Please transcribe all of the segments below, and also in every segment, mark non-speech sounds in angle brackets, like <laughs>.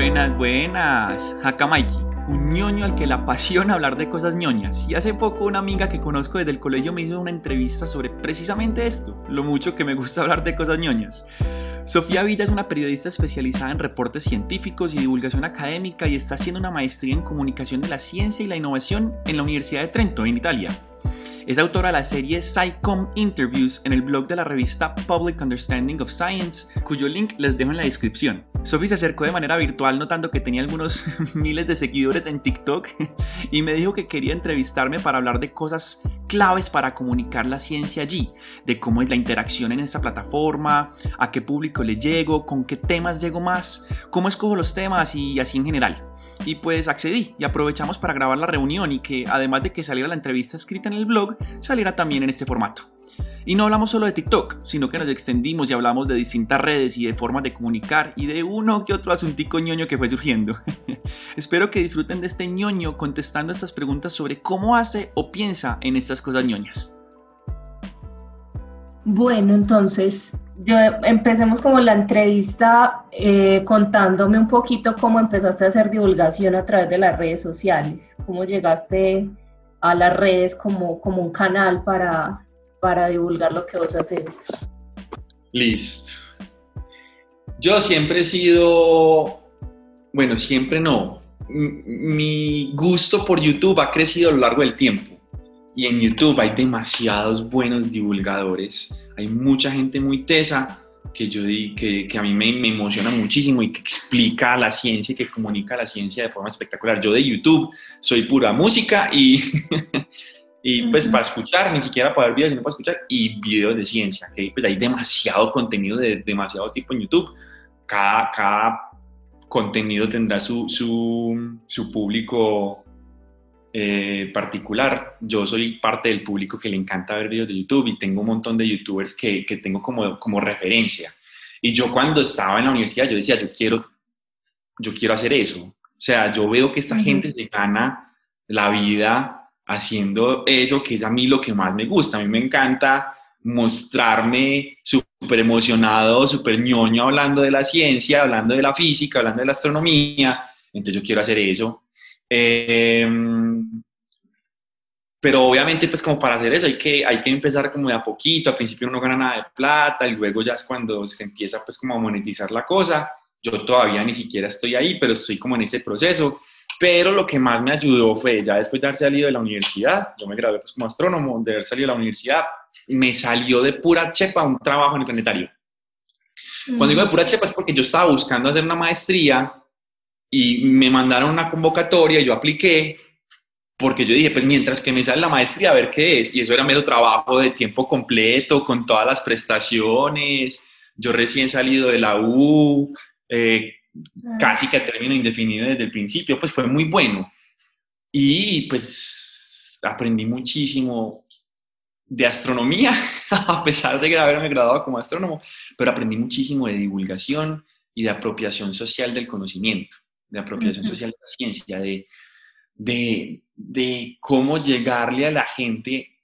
Buenas, buenas. Hakamaiki, un ñoño al que le apasiona hablar de cosas ñoñas. Y hace poco una amiga que conozco desde el colegio me hizo una entrevista sobre precisamente esto, lo mucho que me gusta hablar de cosas ñoñas. Sofía Villa es una periodista especializada en reportes científicos y divulgación académica y está haciendo una maestría en comunicación de la ciencia y la innovación en la Universidad de Trento, en Italia. Es autora de la serie SciComm Interviews en el blog de la revista Public Understanding of Science, cuyo link les dejo en la descripción. Sophie se acercó de manera virtual notando que tenía algunos <laughs> miles de seguidores en TikTok <laughs> y me dijo que quería entrevistarme para hablar de cosas claves para comunicar la ciencia allí, de cómo es la interacción en esta plataforma, a qué público le llego, con qué temas llego más, cómo escojo los temas y así en general. Y pues accedí y aprovechamos para grabar la reunión y que además de que saliera la entrevista escrita en el blog, saliera también en este formato. Y no hablamos solo de TikTok, sino que nos extendimos y hablamos de distintas redes y de formas de comunicar y de uno que otro asuntico ñoño que fue surgiendo. <laughs> Espero que disfruten de este ñoño contestando estas preguntas sobre cómo hace o piensa en estas cosas ñoñas. Bueno, entonces, yo empecemos como la entrevista eh, contándome un poquito cómo empezaste a hacer divulgación a través de las redes sociales, cómo llegaste a las redes como, como un canal para, para divulgar lo que vos haces. Listo. Yo siempre he sido, bueno, siempre no. Mi gusto por YouTube ha crecido a lo largo del tiempo y en YouTube hay demasiados buenos divulgadores, hay mucha gente muy tesa que yo que, que a mí me, me, emociona muchísimo y que explica la ciencia y que comunica la ciencia de forma espectacular. Yo de YouTube soy pura música y, <laughs> y pues para escuchar, ni siquiera para ver videos, sino para escuchar y videos de ciencia, que pues hay demasiado contenido de demasiado tipo en YouTube. Cada, cada contenido tendrá su, su, su público eh, particular, yo soy parte del público que le encanta ver videos de YouTube y tengo un montón de youtubers que, que tengo como, como referencia. Y yo cuando estaba en la universidad, yo decía, yo quiero, yo quiero hacer eso. O sea, yo veo que esta gente se gana la vida haciendo eso, que es a mí lo que más me gusta. A mí me encanta mostrarme súper emocionado, súper ñoño hablando de la ciencia, hablando de la física, hablando de la astronomía. Entonces yo quiero hacer eso. Em, pero obviamente, pues como para hacer eso hay que, hay que empezar como de a poquito, al principio uno no gana nada de plata y luego ya es cuando se empieza pues como a monetizar la cosa. Yo todavía ni siquiera estoy ahí, pero estoy como en ese proceso. Pero lo que más me ayudó fue, ya después de haber salido de la universidad, yo me gradué pues como astrónomo, de haber salido de la universidad, me salió de pura chepa un trabajo en el planetario. Cuando digo de pura chepa es porque yo estaba buscando hacer una maestría y me mandaron una convocatoria, y yo apliqué, porque yo dije, pues mientras que me sale la maestría, a ver qué es. Y eso era mero trabajo de tiempo completo, con todas las prestaciones. Yo recién salido de la U, eh, casi que a término indefinido desde el principio, pues fue muy bueno. Y pues aprendí muchísimo de astronomía, <laughs> a pesar de haberme graduado como astrónomo, pero aprendí muchísimo de divulgación y de apropiación social del conocimiento de apropiación social de la ciencia, de, de, de, cómo llegarle a la gente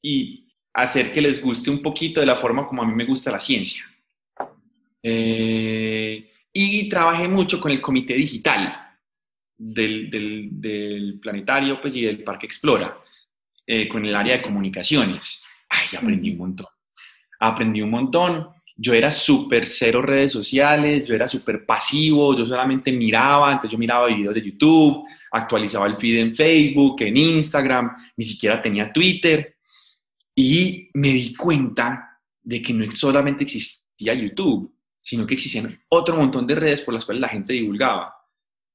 y hacer que les guste un poquito de la forma como a mí me gusta la ciencia. Eh, y trabajé mucho con el comité digital del, del, del planetario pues, y del Parque Explora, eh, con el área de comunicaciones. Ay, aprendí un montón. Aprendí un montón yo era súper cero redes sociales, yo era súper pasivo, yo solamente miraba, entonces yo miraba videos de YouTube, actualizaba el feed en Facebook, en Instagram, ni siquiera tenía Twitter y me di cuenta de que no solamente existía YouTube, sino que existían otro montón de redes por las cuales la gente divulgaba.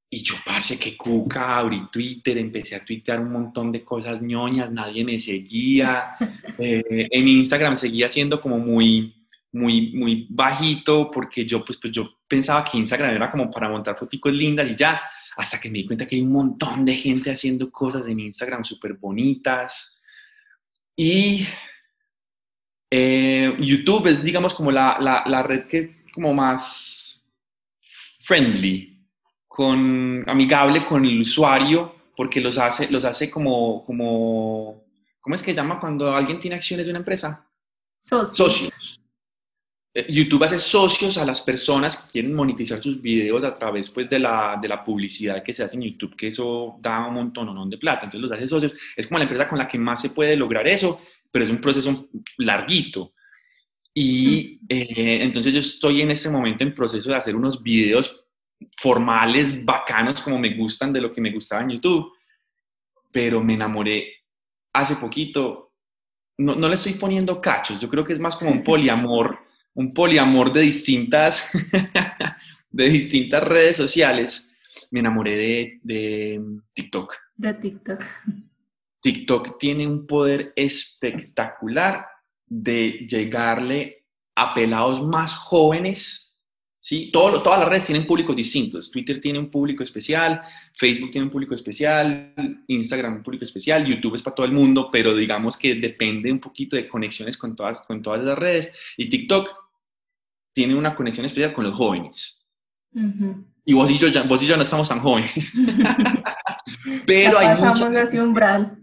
Y yo, parce, que cuca, abrí Twitter, empecé a tuitear un montón de cosas ñoñas, nadie me seguía. <laughs> Eh, en Instagram seguía siendo como muy, muy, muy bajito porque yo, pues, pues yo pensaba que Instagram era como para montar fotos lindas y ya, hasta que me di cuenta que hay un montón de gente haciendo cosas en Instagram súper bonitas. Y eh, YouTube es, digamos, como la, la, la, red que es como más friendly, con, amigable con el usuario, porque los hace, los hace como, como, ¿cómo es que llama cuando alguien tiene acciones de una empresa? Socios. Socios YouTube hace socios a las personas que quieren monetizar sus videos a través pues, de, la, de la publicidad que se hace en YouTube, que eso da un montón de plata. Entonces los hace socios. Es como la empresa con la que más se puede lograr eso, pero es un proceso larguito. Y eh, entonces yo estoy en este momento en proceso de hacer unos videos formales, bacanos, como me gustan de lo que me gustaba en YouTube, pero me enamoré hace poquito. No, no le estoy poniendo cachos, yo creo que es más como un <laughs> poliamor un poliamor de distintas, <laughs> de distintas redes sociales, me enamoré de, de TikTok. De TikTok. TikTok tiene un poder espectacular de llegarle a pelados más jóvenes ¿sí? Todo, todas las redes tienen públicos distintos. Twitter tiene un público especial, Facebook tiene un público especial, Instagram un público especial, YouTube es para todo el mundo, pero digamos que depende un poquito de conexiones con todas, con todas las redes. Y TikTok tiene una conexión especial con los jóvenes. Y vos y, yo ya, vos y yo no estamos tan jóvenes. <laughs> pero ya pasamos ese umbral.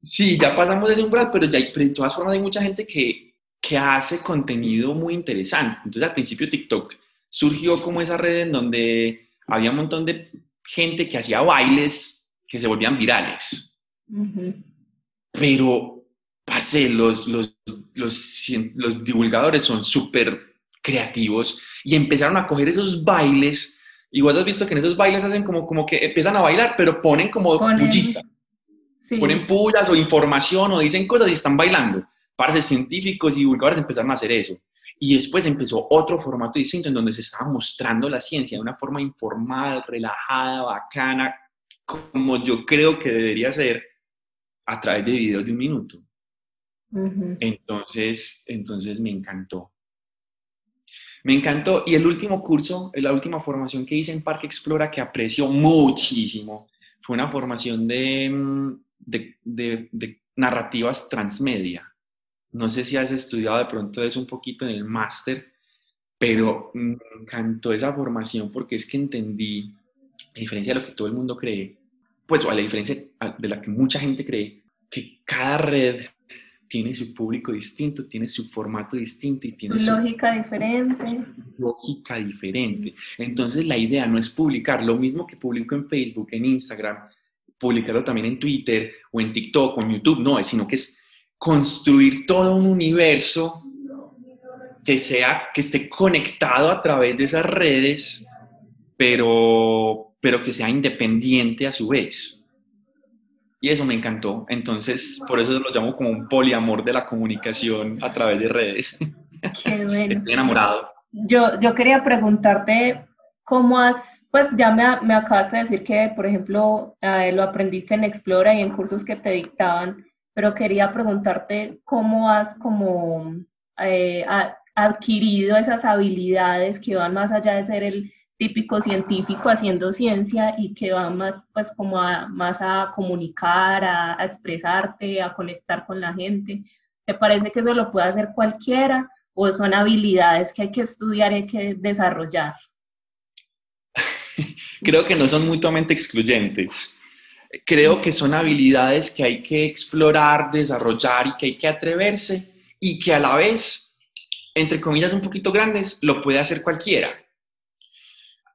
Sí, ya pasamos ese umbral, pero ya hay, de todas formas hay mucha gente que, que hace contenido muy interesante. Entonces al principio TikTok surgió como esa red en donde había un montón de gente que hacía bailes que se volvían virales. Pero, parce, los, los, los, los divulgadores son súper creativos y empezaron a coger esos bailes. Igual has visto que en esos bailes hacen como, como que empiezan a bailar, pero ponen como ponen, Ponen pullas o información o dicen cosas y están bailando. Parece científicos y divulgadores empezaron a hacer eso. Y después empezó otro formato distinto en donde se estaba mostrando la ciencia de una forma informal, relajada, bacana, como yo creo que debería ser a través de videos de un minuto. Entonces, entonces me encantó. Me encantó. Y el último curso, la última formación que hice en Parque Explora, que aprecio muchísimo, fue una formación de, mm, narrativas transmedia. No sé si has estudiado de pronto eso un poquito en el máster, pero me encantó esa formación porque es que entendí, a diferencia de lo que todo el mundo cree, pues o a la diferencia de la que mucha gente cree, que cada red tiene su público distinto, tiene su formato distinto y tiene lógica diferente. Lógica diferente. Entonces la idea no es publicar lo mismo que publico en Facebook, en Instagram, publicarlo también en Twitter o en TikTok o en YouTube, no, sino que es construir todo un universo que sea, que esté conectado a través de esas redes, pero, pero que sea independiente a su vez. Y eso me encantó. Entonces, por eso lo llamo como un poliamor de la comunicación a través de redes. Qué bueno. <laughs> Estoy enamorado. Yo, yo quería preguntarte cómo has, pues ya me, me acabas de decir que, por ejemplo, eh, lo aprendiste en Explora y en cursos que te dictaban, pero quería preguntarte cómo has como eh, adquirido esas habilidades que van más allá de ser el típico científico haciendo ciencia y que va más pues como a, más a comunicar, a, expresarte, a conectar con la gente. ¿Te parece que eso lo puede hacer cualquiera o son habilidades que hay que estudiar y hay que desarrollar? <laughs> Creo que no son mutuamente excluyentes. Creo que son habilidades que hay que explorar, desarrollar y que hay que atreverse y que a la vez, entre comillas un poquito grandes, lo puede hacer cualquiera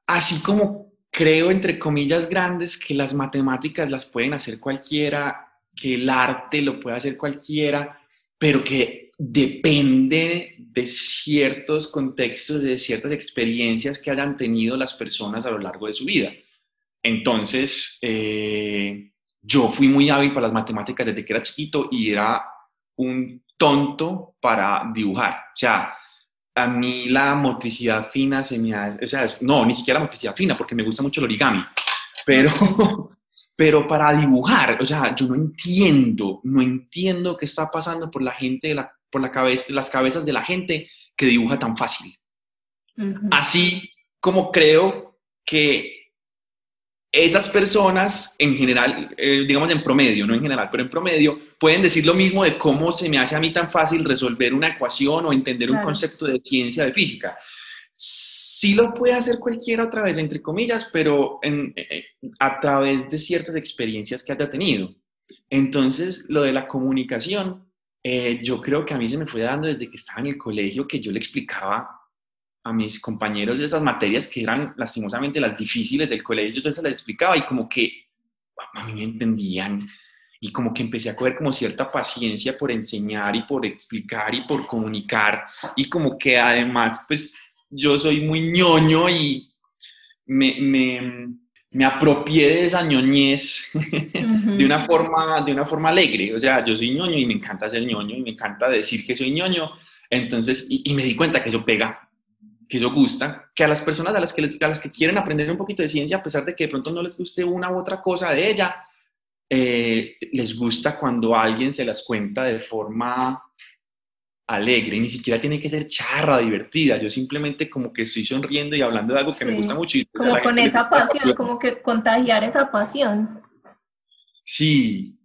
así como creo, entre comillas grandes, que las matemáticas las pueden hacer cualquiera, que el arte lo puede hacer cualquiera, pero que depende de ciertos contextos, de ciertas experiencias que hayan tenido las personas a lo largo de su vida. Entonces, eh, yo fui muy hábil para las matemáticas desde que era chiquito y era un tonto para dibujar. O sea, a mí la motricidad fina se me hace, o sea, no, ni siquiera la motricidad fina, porque me gusta mucho el origami, pero, <laughs> pero para dibujar, o sea, yo no entiendo, no entiendo qué está pasando por la gente, la, por la cabeza, las cabezas de la gente que dibuja tan fácil. Así como creo que esas personas en general, eh, digamos en promedio, no en general, pero en promedio, pueden decir lo mismo de cómo se me hace a mí tan fácil resolver una ecuación o entender un concepto de ciencia, de física. Sí lo puede hacer cualquiera otra vez, entre comillas, pero en, eh, a través de ciertas experiencias que haya tenido. Entonces, lo de la comunicación Eh, yo creo que a mí se me fue dando desde que estaba en el colegio que yo le explicaba a mis compañeros de esas materias que eran lastimosamente las difíciles del colegio, yo se las explicaba y como que a mí me entendían y como que empecé a coger como cierta paciencia por enseñar y por explicar y por comunicar y como que además pues yo soy muy ñoño y me, me, me apropié de esa ñoñez <laughs> de, una forma, de una forma alegre. O sea, yo soy ñoño y me encanta ser ñoño y me encanta decir que soy ñoño. Entonces, y, me di cuenta que eso pega, que eso gusta, que a las personas a las que, a las que quieren aprender un poquito de ciencia, a pesar de que de pronto no les guste una u otra cosa de ella, eh, les gusta cuando alguien se las cuenta de forma alegre, ni siquiera tiene que ser charra, divertida, yo simplemente como que estoy sonriendo y hablando de algo que me gusta mucho. Y como con esa pasión, como que contagiar esa pasión. Sí,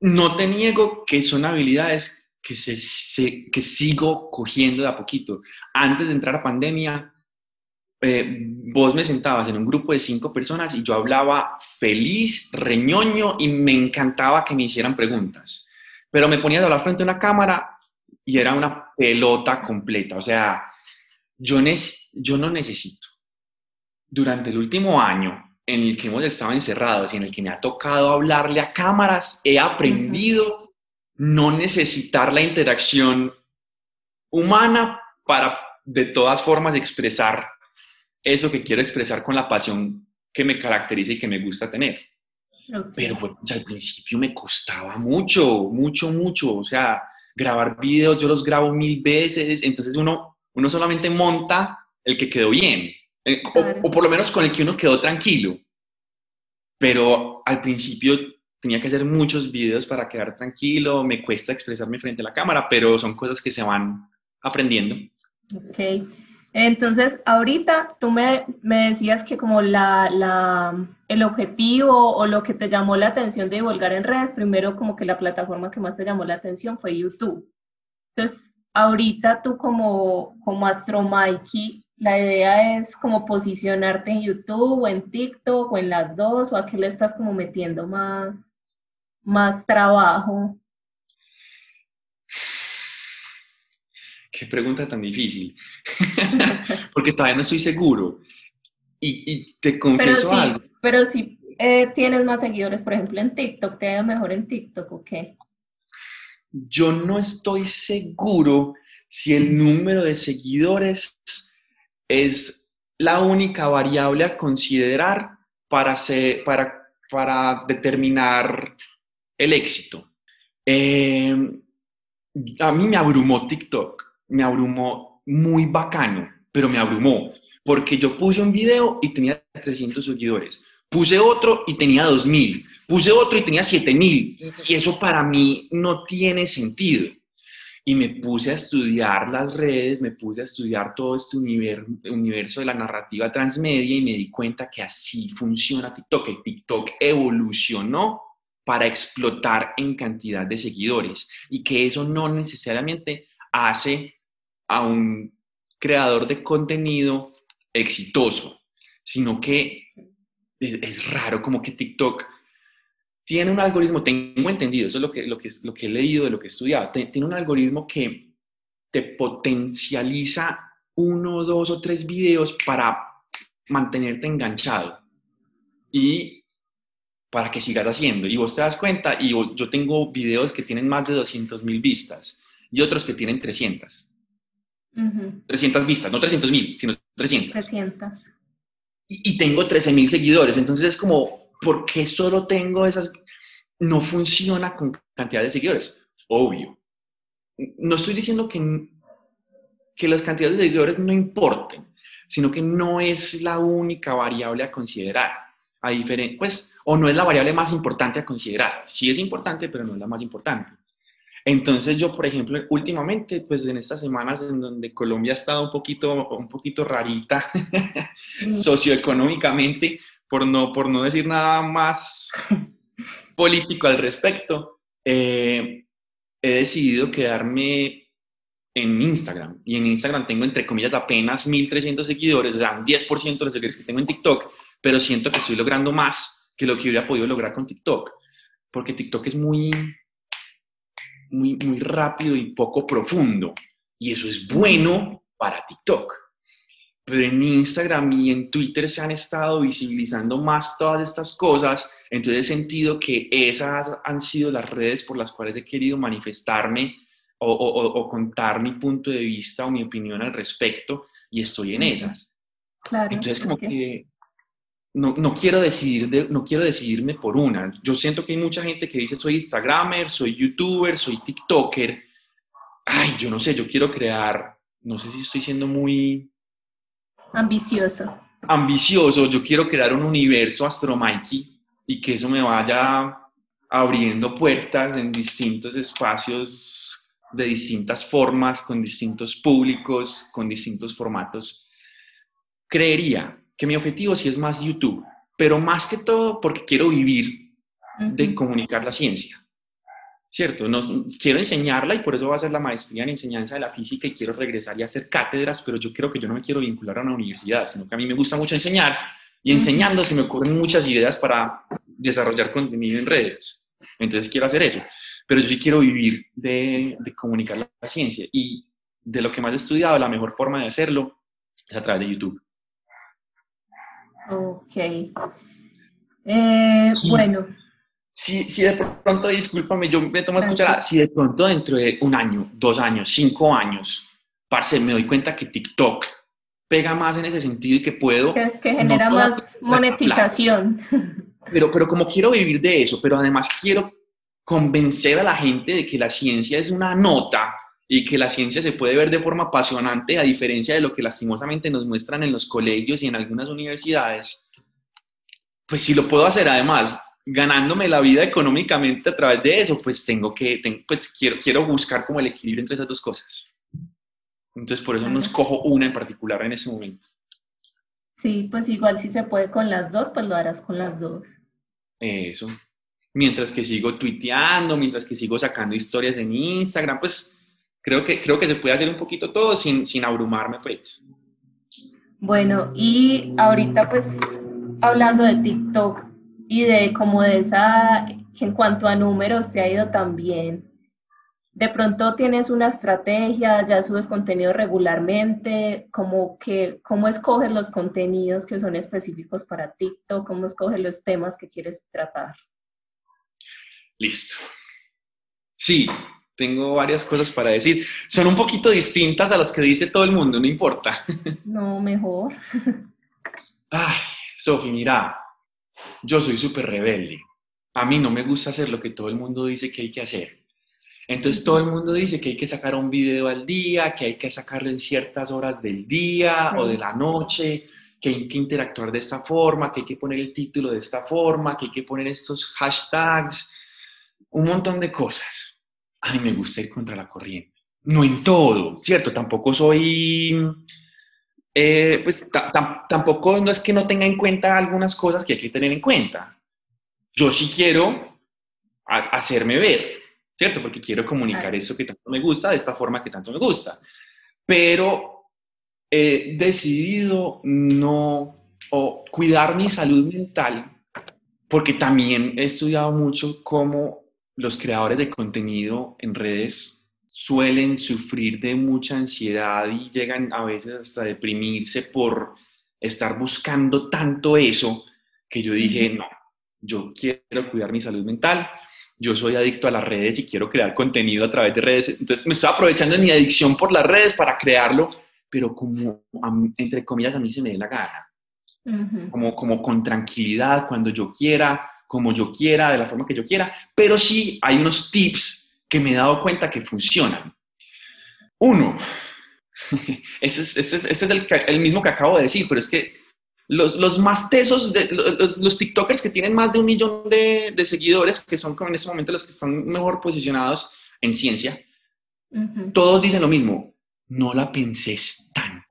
no te niego que son habilidades que, se, que sigo cogiendo de a poquito. Antes de entrar a pandemia, eh, vos me sentabas en un grupo de cinco personas y yo hablaba feliz, reñoño y me encantaba que me hicieran preguntas. Pero me ponías a hablar frente a una cámara y era una pelota completa. O sea, yo, yo no necesito. Durante el último año en el que hemos estado encerrados y en el que me ha tocado hablarle a cámaras, he aprendido no necesitar la interacción humana para de todas formas expresar eso que quiero expresar con la pasión que me caracteriza y que me gusta tener. Pero pues, al principio me costaba mucho, mucho, mucho. O sea, grabar videos, yo los grabo mil veces, entonces uno, uno solamente monta el que quedó bien, eh, o, por lo menos con el que uno quedó tranquilo. Pero al principio tenía que hacer muchos videos para quedar tranquilo, me cuesta expresarme frente a la cámara, pero son cosas que se van aprendiendo. Ok. Entonces, ahorita tú me, me decías que como la, la, el objetivo o lo que te llamó la atención de divulgar en redes, primero como que la plataforma que más te llamó la atención fue YouTube. Entonces, ahorita tú como, como Astro Mikey, la idea es como posicionarte en YouTube o en TikTok o en las dos, o a qué le estás como metiendo más, más trabajo. Qué pregunta tan difícil, <laughs> porque todavía no estoy seguro. Y, te confieso pero algo. Pero si eh, tienes más seguidores, por ejemplo, en TikTok, ¿te da mejor en TikTok o qué? Yo no estoy seguro si el número de seguidores es la única variable a considerar para, para, para determinar el éxito. Eh, a mí me abrumó TikTok me abrumó muy bacano, pero me abrumó, porque yo puse un video y tenía 300 seguidores, puse otro y tenía 2000, puse otro y tenía 7000, y eso para mí no tiene sentido. Y me puse a estudiar las redes, me puse a estudiar todo este universo de la narrativa transmedia y me di cuenta que así funciona TikTok. El TikTok evolucionó para explotar en cantidad de seguidores y que eso no necesariamente hace a un creador de contenido exitoso, sino que es, raro, como que TikTok tiene un algoritmo, tengo entendido, eso es lo que, lo que, lo que he leído, de lo que he estudiado, tiene un algoritmo que te potencializa uno, dos o tres videos para mantenerte enganchado y para que sigas haciendo. Y vos te das cuenta, y yo tengo videos que tienen más de 200 mil vistas y otros que tienen 300. 300 vistas, no 300 mil, sino 300. 300. Y, tengo 13 mil seguidores, entonces es como, ¿por qué solo tengo esas? No funciona con cantidad de seguidores, obvio. No estoy diciendo que, que las cantidades de seguidores no importen, sino que no es la única variable a considerar. A pues, o no es la variable más importante a considerar. Sí es importante, pero no es la más importante. Entonces yo, por ejemplo, últimamente, pues en estas semanas en donde Colombia ha estado un poquito, un poquito rarita <laughs> socioeconómicamente, por no, por no decir nada más <laughs> político al respecto, eh, he decidido quedarme en Instagram. Y en Instagram tengo, entre comillas, apenas 1.300 seguidores, o sea, un 10% de los seguidores que tengo en TikTok, pero siento que estoy logrando más que lo que hubiera podido lograr con TikTok, porque TikTok es muy muy, muy rápido y poco profundo. Y eso es bueno para TikTok. Pero en Instagram y en Twitter se han estado visibilizando más todas estas cosas. Entonces he sentido que esas han sido las redes por las cuales he querido manifestarme o, contar mi punto de vista o mi opinión al respecto y estoy en esas. Claro, Entonces como que no, no, quiero decidir no quiero decidirme por una. Yo siento que hay mucha gente que dice soy Instagramer, soy YouTuber, soy TikToker. Ay, yo no sé, yo quiero crear, no sé si estoy siendo muy... Ambicioso. Ambicioso, yo quiero crear un universo Astro Mikey y que eso me vaya abriendo puertas en distintos espacios de distintas formas, con distintos públicos, con distintos formatos. Creería que mi objetivo sí es más YouTube, pero más que todo porque quiero vivir de comunicar la ciencia. ¿Cierto? No, quiero enseñarla y por eso voy a hacer la maestría en enseñanza de la física y quiero regresar y hacer cátedras, pero yo creo que yo no me quiero vincular a una universidad, sino que a mí me gusta mucho enseñar y enseñando se me ocurren muchas ideas para desarrollar contenido en redes. Entonces quiero hacer eso, pero yo sí quiero vivir de, de comunicar la ciencia y de lo que más he estudiado, la mejor forma de hacerlo es a través de YouTube. Ok. Eh, bueno. Si, si de pronto, discúlpame, yo me tomo a escuchar, si de pronto dentro de un año, dos años, cinco años, parce, me doy cuenta que TikTok pega más en ese sentido y que puedo... Que, genera más monetización. Pero, pero como quiero vivir de eso, pero además quiero convencer a la gente de que la ciencia es una nota y que la ciencia se puede ver de forma apasionante a diferencia de lo que lastimosamente nos muestran en los colegios y en algunas universidades, pues si lo puedo hacer. Además ganándome la vida económicamente a través de eso, pues tengo que, pues quiero, quiero buscar como el equilibrio entre esas dos cosas. Entonces por eso no escojo una en particular en ese momento. Sí, pues igual si se puede con las dos, pues lo harás con las dos. Eso. Mientras que sigo tuiteando, mientras que sigo sacando historias en Instagram, pues creo que, creo que se puede hacer un poquito todo sin, sin abrumarme, pues. Bueno, y ahorita pues hablando de TikTok y de como de esa, que en cuanto a números te ha ido también. De pronto tienes una estrategia, ya subes contenido regularmente, como que, ¿cómo escoges los contenidos que son específicos para TikTok? ¿Cómo escoges los temas que quieres tratar? Listo. Sí, tengo varias cosas para decir. Son un poquito distintas a las que dice todo el mundo, no importa. <laughs> No, mejor. <laughs> Ay, Sofi, mira, yo soy súper rebelde. A mí no me gusta hacer lo que todo el mundo dice que hay que hacer. Entonces todo el mundo dice que hay que sacar un video al día, que hay que sacarlo en ciertas horas del día o de la noche, que hay que interactuar de esta forma, que hay que poner el título de esta forma, que hay que poner estos hashtags, un montón de cosas ay, me gusta ir contra la corriente. No en todo, ¿cierto? Tampoco soy, eh, pues tampoco no es que no tenga en cuenta algunas cosas que hay que tener en cuenta. Yo sí quiero hacerme ver, ¿cierto? Porque quiero comunicar eso que tanto me gusta de esta forma que tanto me gusta. Pero he decidido no o cuidar mi salud mental porque también he estudiado mucho cómo los creadores de contenido en redes suelen sufrir de mucha ansiedad y llegan a veces hasta deprimirse por estar buscando tanto eso que yo dije, no, yo quiero cuidar mi salud mental, yo soy adicto a las redes y quiero crear contenido a través de redes, entonces me estoy aprovechando de mi adicción por las redes para crearlo, pero como, entre comillas, a mí se me dé la gana, como, como con tranquilidad, cuando yo quiera, como yo quiera, de la forma que yo quiera, pero sí hay unos tips que me he dado cuenta que funcionan. Uno, <laughs> ese es, el, mismo que acabo de decir, pero es que los, más tesos, de, los, TikTokers que tienen más de un millón de, seguidores, que son en este momento los que están mejor posicionados en ciencia, todos dicen lo mismo, no la penses tanto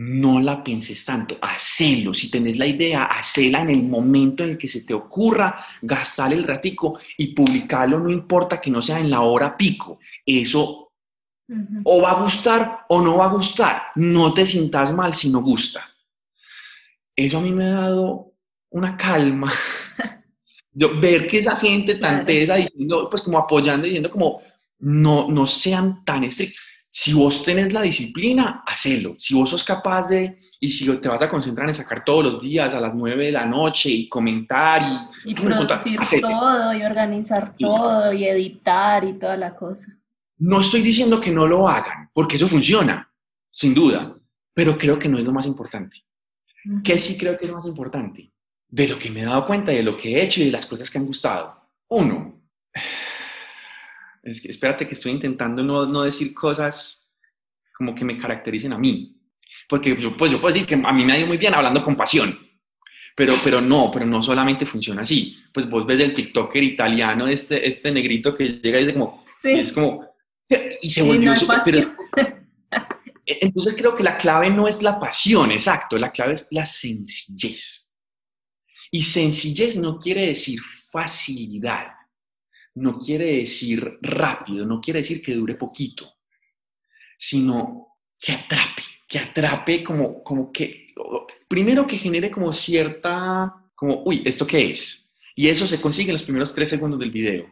no la pienses tanto, hacelo. Si tenés la idea, hacela en el momento en el que se te ocurra, gastar el ratico y publicarlo, no importa que no sea en la hora pico. Eso o va a gustar o no va a gustar. No te sientas mal si no gusta. Eso a mí me ha dado una calma <laughs> Yo, ver que esa gente tan tesa diciendo, pues como apoyando, diciendo como, no, no sean tan estrictos. Si vos tenés la disciplina, hacelo. Si vos sos capaz de, y si te vas a concentrar en sacar todos los días a las 9 de la noche y comentar y, y producir todo y organizar todo y editar y toda la cosa. No estoy diciendo que no lo hagan, porque eso funciona, sin duda, pero creo que no es lo más importante. ¿Qué sí creo que es lo más importante? De lo que me he dado cuenta, de lo que he hecho y de las cosas que han gustado. Uno, es que, espérate que estoy intentando no, no, decir cosas como que me caractericen a mí. Porque yo, pues, yo puedo decir que a mí me ha ido muy bien hablando con pasión. Pero, pero no, pero no solamente funciona así. Pues vos ves el TikToker italiano, este, este negrito que llega y dice como, sí. es como, y se volvió súper... <laughs> entonces creo que la clave no es la pasión, exacto, la clave es la sencillez. Y sencillez no quiere decir facilidad no quiere decir rápido, no quiere decir que dure poquito, sino que atrape, que atrape como, como que, primero que genere como cierta, como, uy, ¿esto qué es? Y eso se consigue en los primeros tres segundos del video.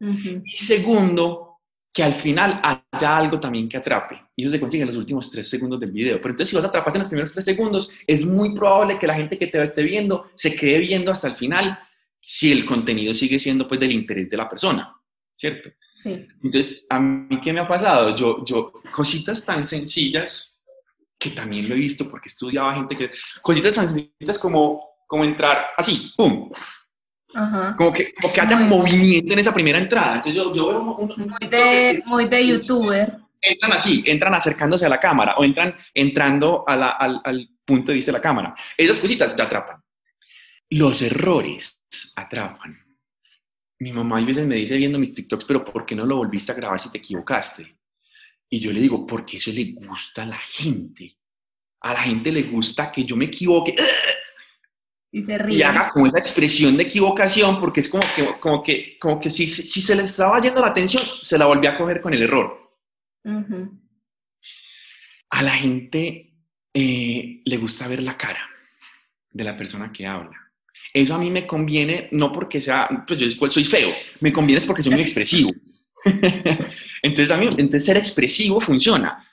Y segundo, que al final haya algo también que atrape. Y eso se consigue en los últimos tres segundos del video. Pero entonces si vos atrapas en los primeros tres segundos, es muy probable que la gente que te esté viendo se quede viendo hasta el final si el contenido sigue siendo pues del interés de la persona, ¿cierto? Sí. Entonces, a mí, ¿qué me ha pasado? Yo, yo, cositas tan sencillas, que también lo he visto porque estudiaba gente que, cositas tan sencillas como, como entrar así, ¡pum! Ajá. Como que, como que haya movimiento en esa primera entrada. Entonces yo, yo veo un, muy, de, muy de youtuber. Entran así, entran acercándose a la cámara o entran entrando a la, al, al punto de vista de la cámara. Esas cositas te atrapan. Los errores atrapan. Mi mamá a veces me dice viendo mis TikToks, pero ¿por qué no lo volviste a grabar si te equivocaste? Y yo le digo, porque eso le gusta a la gente. A la gente le gusta que yo me equivoque. Y se ríe. Y haga como esa expresión de equivocación, porque es como que, como que, como que si, si se le estaba yendo la atención, se la volvió a coger con el error. A la gente eh, le gusta ver la cara de la persona que habla. Eso a mí me conviene, no porque sea, pues yo soy feo, me conviene es porque soy muy expresivo. <laughs> entonces, a mí, entonces ser expresivo funciona.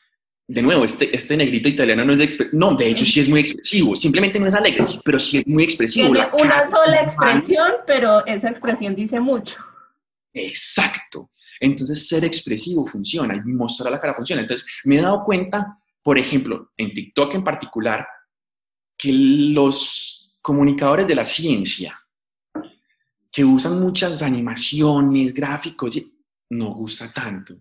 De nuevo, este, este negrito italiano no es de No, de hecho sí es muy expresivo. Simplemente no es alegre, pero sí es muy expresivo. Tiene una sola expresión, pero esa expresión dice mucho. Exacto. Entonces ser expresivo funciona y mostrar la cara funciona. Entonces me he dado cuenta, por ejemplo, en TikTok en particular, que los comunicadores de la ciencia que usan muchas animaciones, gráficos, no gusta tanto,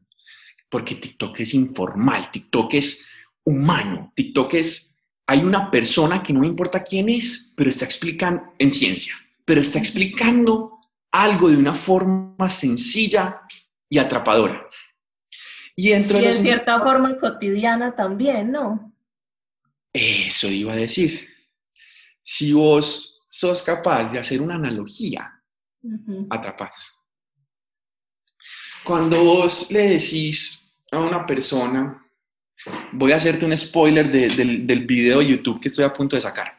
porque TikTok es informal, TikTok es humano, TikTok es, hay una persona que no me importa quién es, pero está explicando en ciencia, pero está explicando algo de una forma sencilla y atrapadora. Y, dentro de cierta forma cotidiana también, ¿no? Eso iba a decir si vos sos capaz de hacer una analogía, atrapas. Cuando vos le decís a una persona, voy a hacerte un spoiler del, del video de YouTube que estoy a punto de sacar.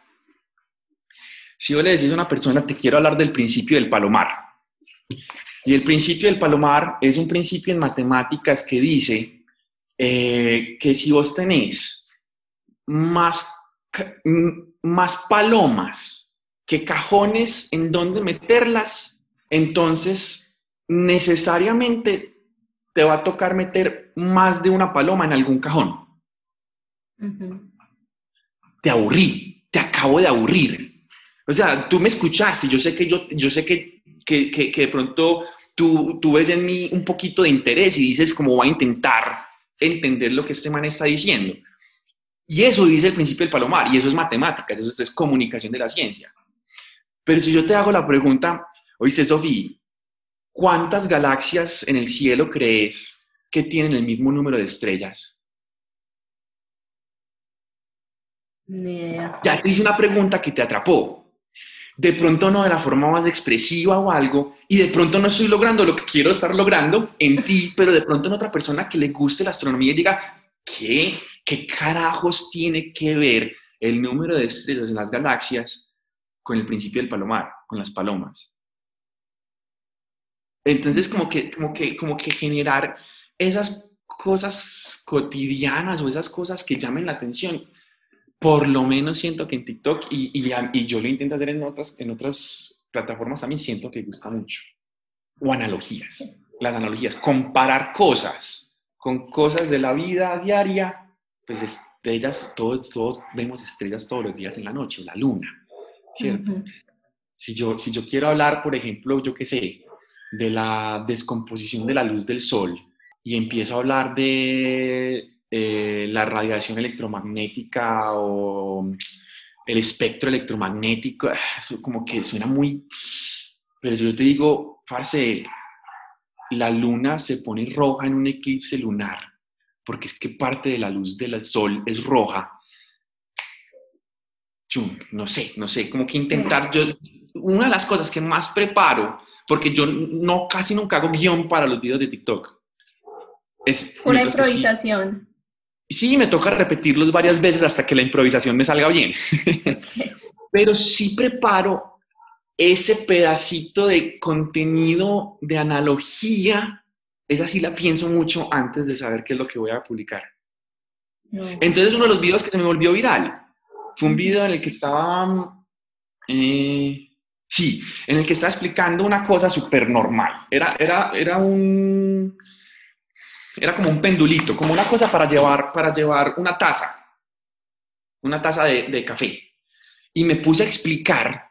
Si vos le decís a una persona, te quiero hablar del principio del palomar. Y el principio del palomar es un principio en matemáticas que dice eh, que si vos tenés más más palomas que cajones en donde meterlas, entonces necesariamente te va a tocar meter más de una paloma en algún cajón. Te aburrí, te acabo de aburrir. O sea, tú me escuchaste, yo sé que yo, yo sé que, que, que, de pronto tú, tú ves en mí un poquito de interés y dices como va a intentar entender lo que este man está diciendo. Y eso dice el principio del palomar, y eso es matemáticas, eso es comunicación de la ciencia. Pero si yo te hago la pregunta, oíste, Sofía, ¿cuántas galaxias en el cielo crees que tienen el mismo número de estrellas? Ya te hice una pregunta que te atrapó. De pronto no de la forma más expresiva o algo, y de pronto no estoy logrando lo que quiero estar logrando en ti, pero de pronto en otra persona que le guste la astronomía y diga, ¿qué? ¿Qué carajos tiene que ver el número de estrellas en las galaxias con el principio del palomar, con las palomas? Entonces, como que, como que, como que generar esas cosas cotidianas o esas cosas que llamen la atención, por lo menos siento que en TikTok, y, yo lo intento hacer en otras, en otras plataformas también, siento que gusta mucho. O analogías, las analogías, comparar cosas con cosas de la vida diaria, pues estrellas, todos, todos vemos estrellas todos los días en la noche, la luna, ¿cierto? si, yo, si yo quiero hablar, por ejemplo, yo qué sé, de la descomposición de la luz del sol y empiezo a hablar de eh, la radiación electromagnética o el espectro electromagnético, ah, eso como que suena muy... Pero yo te digo, parce, la luna se pone roja en un eclipse lunar, porque es que parte de la luz del sol es roja. no sé, no sé, como que intentar yo, una de las cosas que más preparo, porque yo no casi nunca hago guion para los videos de TikTok. Es una improvisación. Sí, me toca repetirlos varias veces hasta que la improvisación me salga bien. <laughs> Pero sí preparo ese pedacito de contenido, de analogía, esa sí la pienso mucho antes de saber qué es lo que voy a publicar. Entonces uno de los videos que se me volvió viral fue un video en el que estaba, eh, sí, en el que estaba explicando una cosa súper normal. Era, era, era un, era como un pendulito, como una cosa para llevar, para llevar una taza, una taza de, de café. Y me puse a explicar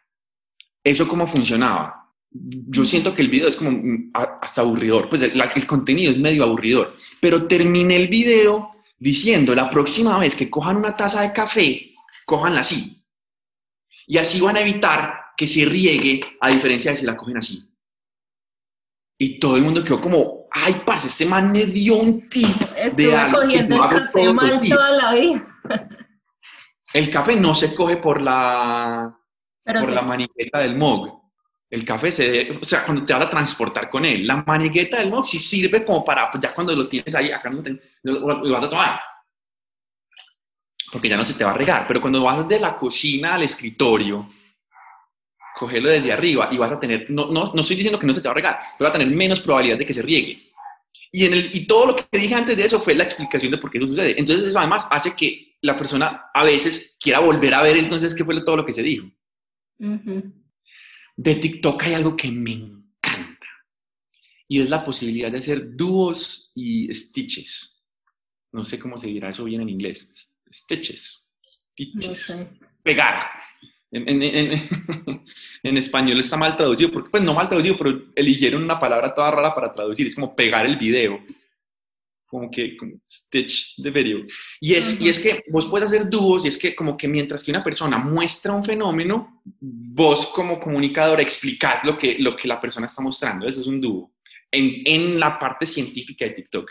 eso cómo funcionaba. Yo siento que el video es como mm, hasta aburridor, pues el, el contenido es medio aburridor, pero terminé el video diciendo, la próxima vez que cojan una taza de café, cojanla así. Y así van a evitar que se riegue, a diferencia de si la cogen así. Y todo el mundo quedó como, ay, pasa, este man me dio un tip de algo cogiendo el café mal toda la vida. El café no se coge por la, por la maniqueta del mug. El café se, o sea, cuando te vas a transportar con él, la maniqueta del sí sirve como para, pues, ya cuando lo tienes ahí, acá no te, lo, vas a tomar. Porque ya no se te va a regar. Pero cuando vas de la cocina al escritorio, cogerlo desde arriba y vas a tener, no, no, no estoy diciendo que no se te va a regar, pero va a tener menos probabilidad de que se riegue. Y, en el, y todo lo que dije antes de eso fue la explicación de por qué eso sucede. Entonces eso además hace que la persona a veces quiera volver a ver entonces qué fue todo lo que se dijo. De TikTok hay algo que me encanta y es la posibilidad de hacer dúos y stitches. No sé cómo se dirá eso bien en inglés. Stitches. stitches. No sé. Pegar. <laughs> En, español está mal traducido, porque pues no mal traducido, pero eligieron una palabra toda rara para traducir, es como pegar el video, como que stitch de video. Y es, y es que vos puedes hacer dúos y es que como que mientras que una persona muestra un fenómeno, vos como comunicador explicás lo que, lo que la persona está mostrando, eso es un dúo, en, en la parte científica de TikTok.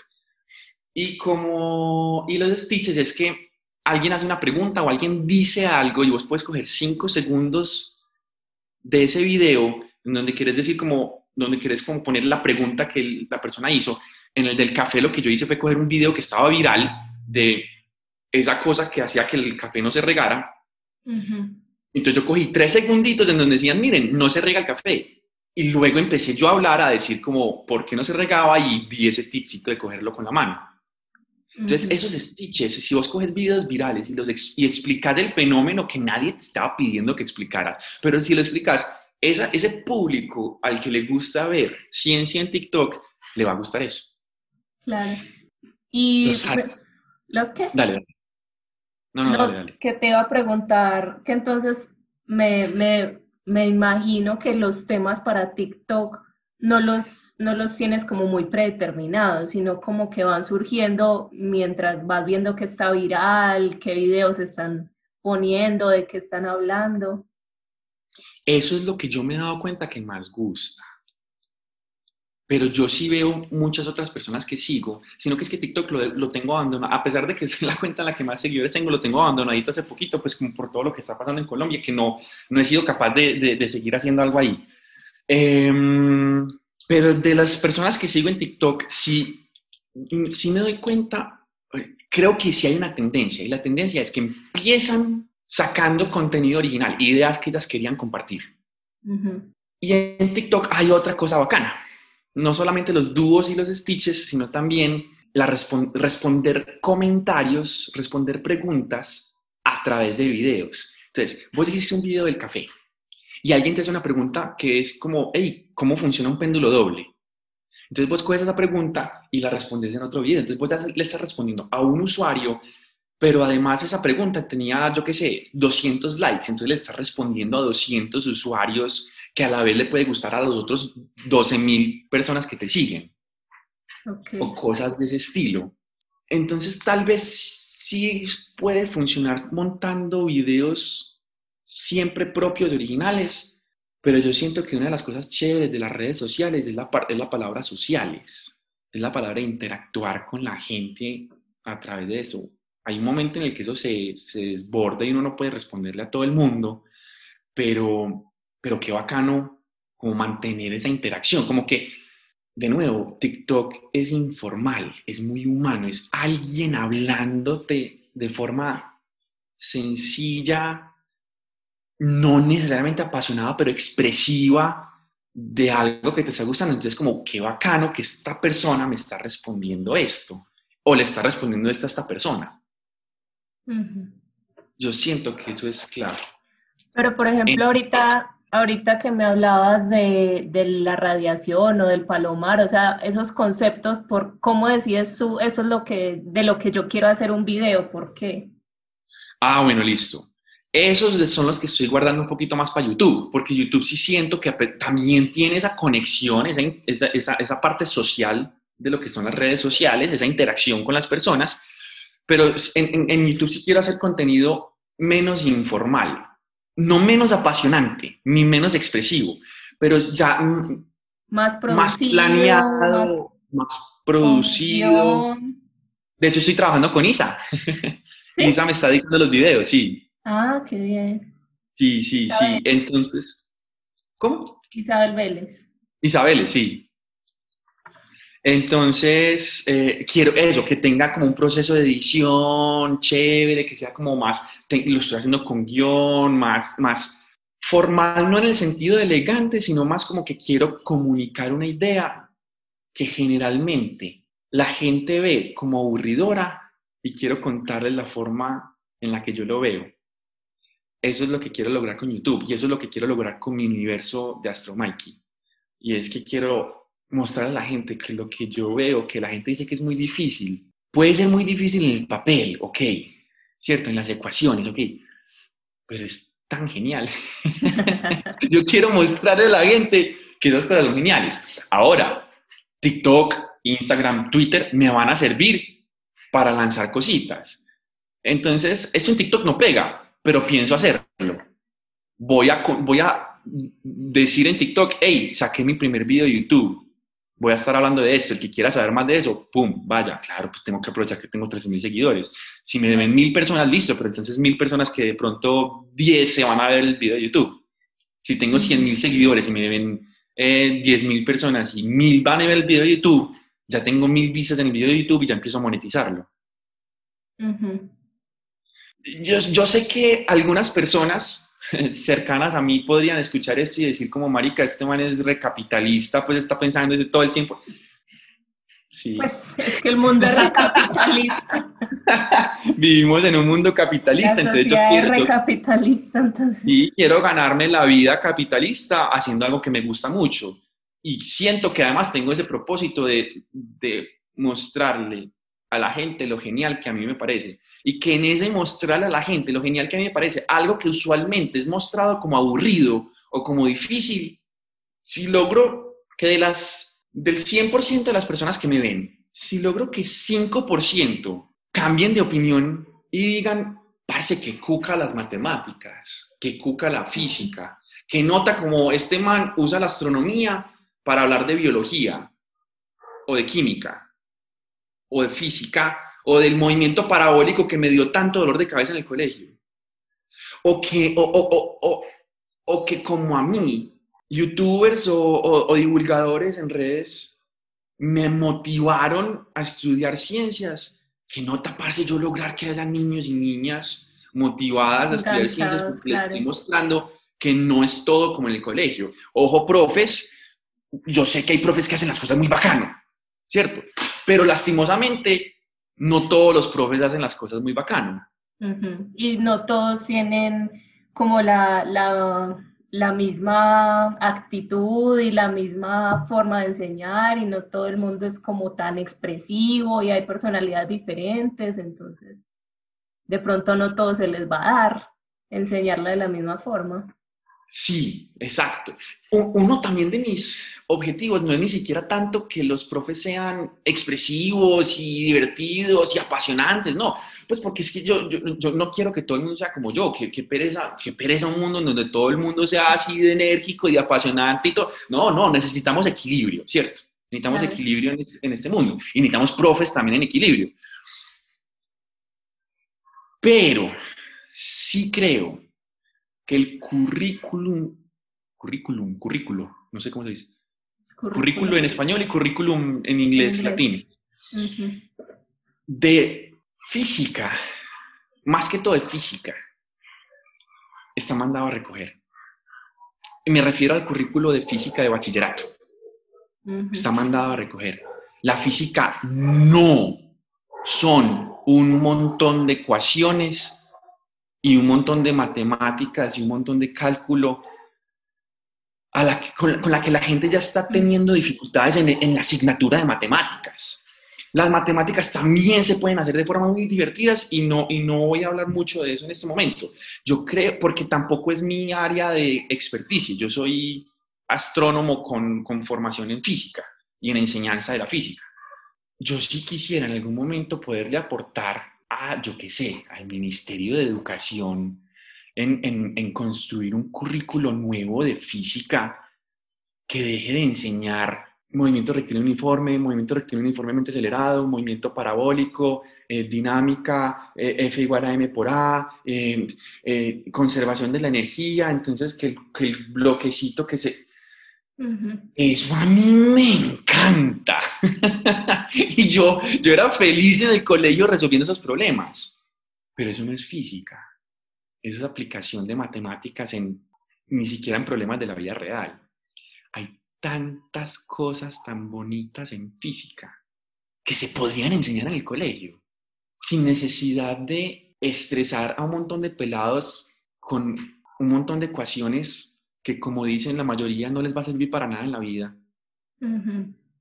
Y como, y los stitches es que alguien hace una pregunta o alguien dice algo y vos puedes coger cinco segundos de ese video en donde quieres decir como, donde quieres como poner la pregunta que la persona hizo. En el del café lo que yo hice fue coger un video que estaba viral de esa cosa que hacía que el café no se regara. Entonces yo cogí tres segunditos en donde decían, miren, no se rega el café. Y luego empecé yo a hablar, a decir como, ¿por qué no se regaba? Y di ese tipcito de cogerlo con la mano. Entonces, esos stitches, si vos coges videos virales y, los y explicas el fenómeno que nadie te estaba pidiendo que explicaras, pero si lo explicas, esa, ese público al que le gusta ver ciencia en TikTok, le va a gustar eso. Claro. Y los, ¿los qué? Dale, dale. No, no, dale, dale. Que te iba a preguntar, que entonces me, me, me imagino que los temas para TikTok no los, no los tienes como muy predeterminados, sino como que van surgiendo mientras vas viendo que está viral, qué videos están poniendo, de qué están hablando. Eso es lo que yo me he dado cuenta que más gusta. Pero yo sí veo muchas otras personas que sigo, sino que es que TikTok lo, tengo abandonado, a pesar de que <laughs> es la cuenta en la que más seguidores tengo, lo tengo abandonadito hace poquito, pues como por todo lo que está pasando en Colombia, que no, no he sido capaz de, de seguir haciendo algo ahí. Em, pero de las personas que sigo en TikTok, sí, sí me doy cuenta, eh, creo que sí hay una tendencia, y la tendencia es que empiezan sacando contenido original, ideas que ellas querían compartir. Y en TikTok hay otra cosa bacana, no solamente los dúos y los stitches, sino también la responder comentarios, responder preguntas a través de videos. Entonces, vos hiciste un video del café y alguien te hace una pregunta que es como, hey, ¿cómo funciona un péndulo doble? Entonces vos coges esa pregunta y la respondes en otro video. Entonces vos le estás respondiendo a un usuario, pero además esa pregunta tenía, yo qué sé, 200 likes. Entonces le estás respondiendo a 200 usuarios que a la vez le puede gustar a los otros 12 mil personas que te siguen. O cosas de ese estilo. Entonces tal vez sí puede funcionar montando videos siempre propios y originales, pero yo siento que una de las cosas chéveres de las redes sociales es la, es la palabra sociales, es la palabra interactuar con la gente a través de eso. Hay un momento en el que eso se, se desborda y uno no puede responderle a todo el mundo, pero, pero qué bacano como mantener esa interacción, como que, de nuevo, TikTok es informal, es muy humano, es alguien hablándote de forma sencilla, no necesariamente apasionada, pero expresiva de algo que te está gustando. Entonces, como, qué bacano que esta persona me está respondiendo esto, o le está respondiendo esto a esta persona. Yo siento que eso es claro. Pero, por ejemplo, ahorita, ahorita que me hablabas de, de, la radiación o del palomar, o sea, esos conceptos, por cómo decides tú, eso es lo que, de lo que yo quiero hacer un video, ¿por qué? Ah, bueno, listo. Esos son los que estoy guardando un poquito más para YouTube, porque YouTube sí siento que también tiene esa conexión, esa, esa, esa, parte social de lo que son las redes sociales, esa interacción con las personas, pero en, en, YouTube sí quiero hacer contenido menos informal, no menos apasionante, ni menos expresivo, pero ya más, más planeado, más, producido. De hecho, estoy trabajando con Isa. <laughs> Isa me está dictando los videos, sí. Ah, qué bien. Sí, sí, sí. Entonces, ¿cómo? Isabel Vélez. Isabel, sí. Entonces, eh, quiero eso, que tenga como un proceso de edición chévere, que sea como más, lo estoy haciendo con guion, más, más formal, no en el sentido elegante, sino más como que quiero comunicar una idea que generalmente la gente ve como aburridora y quiero contarles la forma en la que yo lo veo. Eso es lo que quiero lograr con YouTube y eso es lo que quiero lograr con mi universo de Astro Mikey. Y es que quiero mostrar a la gente que lo que yo veo, que la gente dice que es muy difícil, puede ser muy difícil en el papel, ok, ¿cierto? En las ecuaciones, ok, pero es tan genial. <laughs> yo quiero mostrarle a la gente que esas cosas son geniales. Ahora, TikTok, Instagram, Twitter me van a servir para lanzar cositas. Entonces, es un TikTok no pega, pero pienso hacerlo. Voy a, voy a decir en TikTok, hey, saqué mi primer video de YouTube. Voy a estar hablando de esto. El que quiera saber más de eso, pum, vaya, claro, pues tengo que aprovechar que tengo 13.000 seguidores. Si me deben mil personas, listo, pero entonces mil personas que de pronto 10 se van a ver el video de YouTube. Si tengo 100.000 seguidores y me deben eh, 10.000 personas y mil van a ver el video de YouTube, ya tengo mil vistas en el video de YouTube y ya empiezo a monetizarlo. Uh yo, yo sé que algunas personas <laughs> cercanas a mí podrían escuchar esto y decir como, marica, este man es recapitalista, pues está pensando desde todo el tiempo. Sí. Pues es que el mundo es recapitalista. <laughs> Vivimos en un mundo capitalista, entonces yo quiero... recapitalista, entonces. Y quiero ganarme la vida capitalista haciendo algo que me gusta mucho. Y siento que además tengo ese propósito de, de mostrarle a la gente lo genial que a mí me parece. Y que en ese mostrarle a la gente lo genial que a mí me parece, algo que usualmente es mostrado como aburrido o como difícil, si logro que de las, del 100% de las personas que me ven, si logro que 5% cambien de opinión y digan, parece que cuca las matemáticas, que cuca la física, que nota como este man usa la astronomía para hablar de biología o de química o de física o del movimiento parabólico que me dio tanto dolor de cabeza en el colegio. O que, o, que como a mí, youtubers o, divulgadores en redes me motivaron a estudiar ciencias, que no taparse yo lograr que haya niños y niñas motivadas a estudiar ciencias porque les estoy mostrando que no es todo como en el colegio. Ojo, profes, yo sé que hay profes que hacen las cosas muy bacano, ¿cierto? Pero lastimosamente, no todos los profes hacen las cosas muy bacano. Y no todos tienen como la, la, la, misma actitud y la misma forma de enseñar y no todo el mundo es como tan expresivo y hay personalidades diferentes, entonces de pronto no todo se les va a dar enseñarla de la misma forma. Sí, exacto. Uno también de mis objetivos no es ni siquiera tanto que los profes sean expresivos y divertidos y apasionantes, no, pues porque es que yo, yo, no quiero que todo el mundo sea como yo, que, que, pereza, que pereza un mundo en donde todo el mundo sea así de enérgico y de apasionante y todo. No, no, necesitamos equilibrio, ¿cierto? Necesitamos equilibrio en este, en este mundo y necesitamos profes también en equilibrio. Pero sí creo que el currículum, currículum, currículo, no sé cómo se dice, currículo, en español y currículum en inglés, latino, de física, más que todo de física, está mandado a recoger. Y me refiero al currículo de física de bachillerato. Está mandado a recoger. La física no. Son un montón de ecuaciones y un montón de matemáticas y un montón de cálculo a la con, la que la gente ya está teniendo dificultades en, en, la asignatura de matemáticas. Las matemáticas también se pueden hacer de forma muy divertidas y no, y no voy a hablar mucho de eso en este momento. Yo creo, porque tampoco es mi área de experticia, yo soy astrónomo con, con formación en física y en enseñanza de la física. Yo sí quisiera en algún momento poderle aportar yo qué sé, al Ministerio de Educación en, en, construir un currículo nuevo de física que deje de enseñar movimiento rectilíneo uniforme, movimiento rectilíneo uniformemente acelerado, movimiento parabólico, eh, dinámica, eh, F igual a M por A, eh, conservación de la energía, entonces que el bloquecito que se, eso a mí me encanta. <laughs> y yo, yo era feliz en el colegio resolviendo esos problemas. Pero eso no es física. Eso es aplicación de matemáticas en ni siquiera en problemas de la vida real. Hay tantas cosas tan bonitas en física que se podrían enseñar en el colegio sin necesidad de estresar a un montón de pelados con un montón de ecuaciones que como dicen la mayoría no les va a servir para nada en la vida,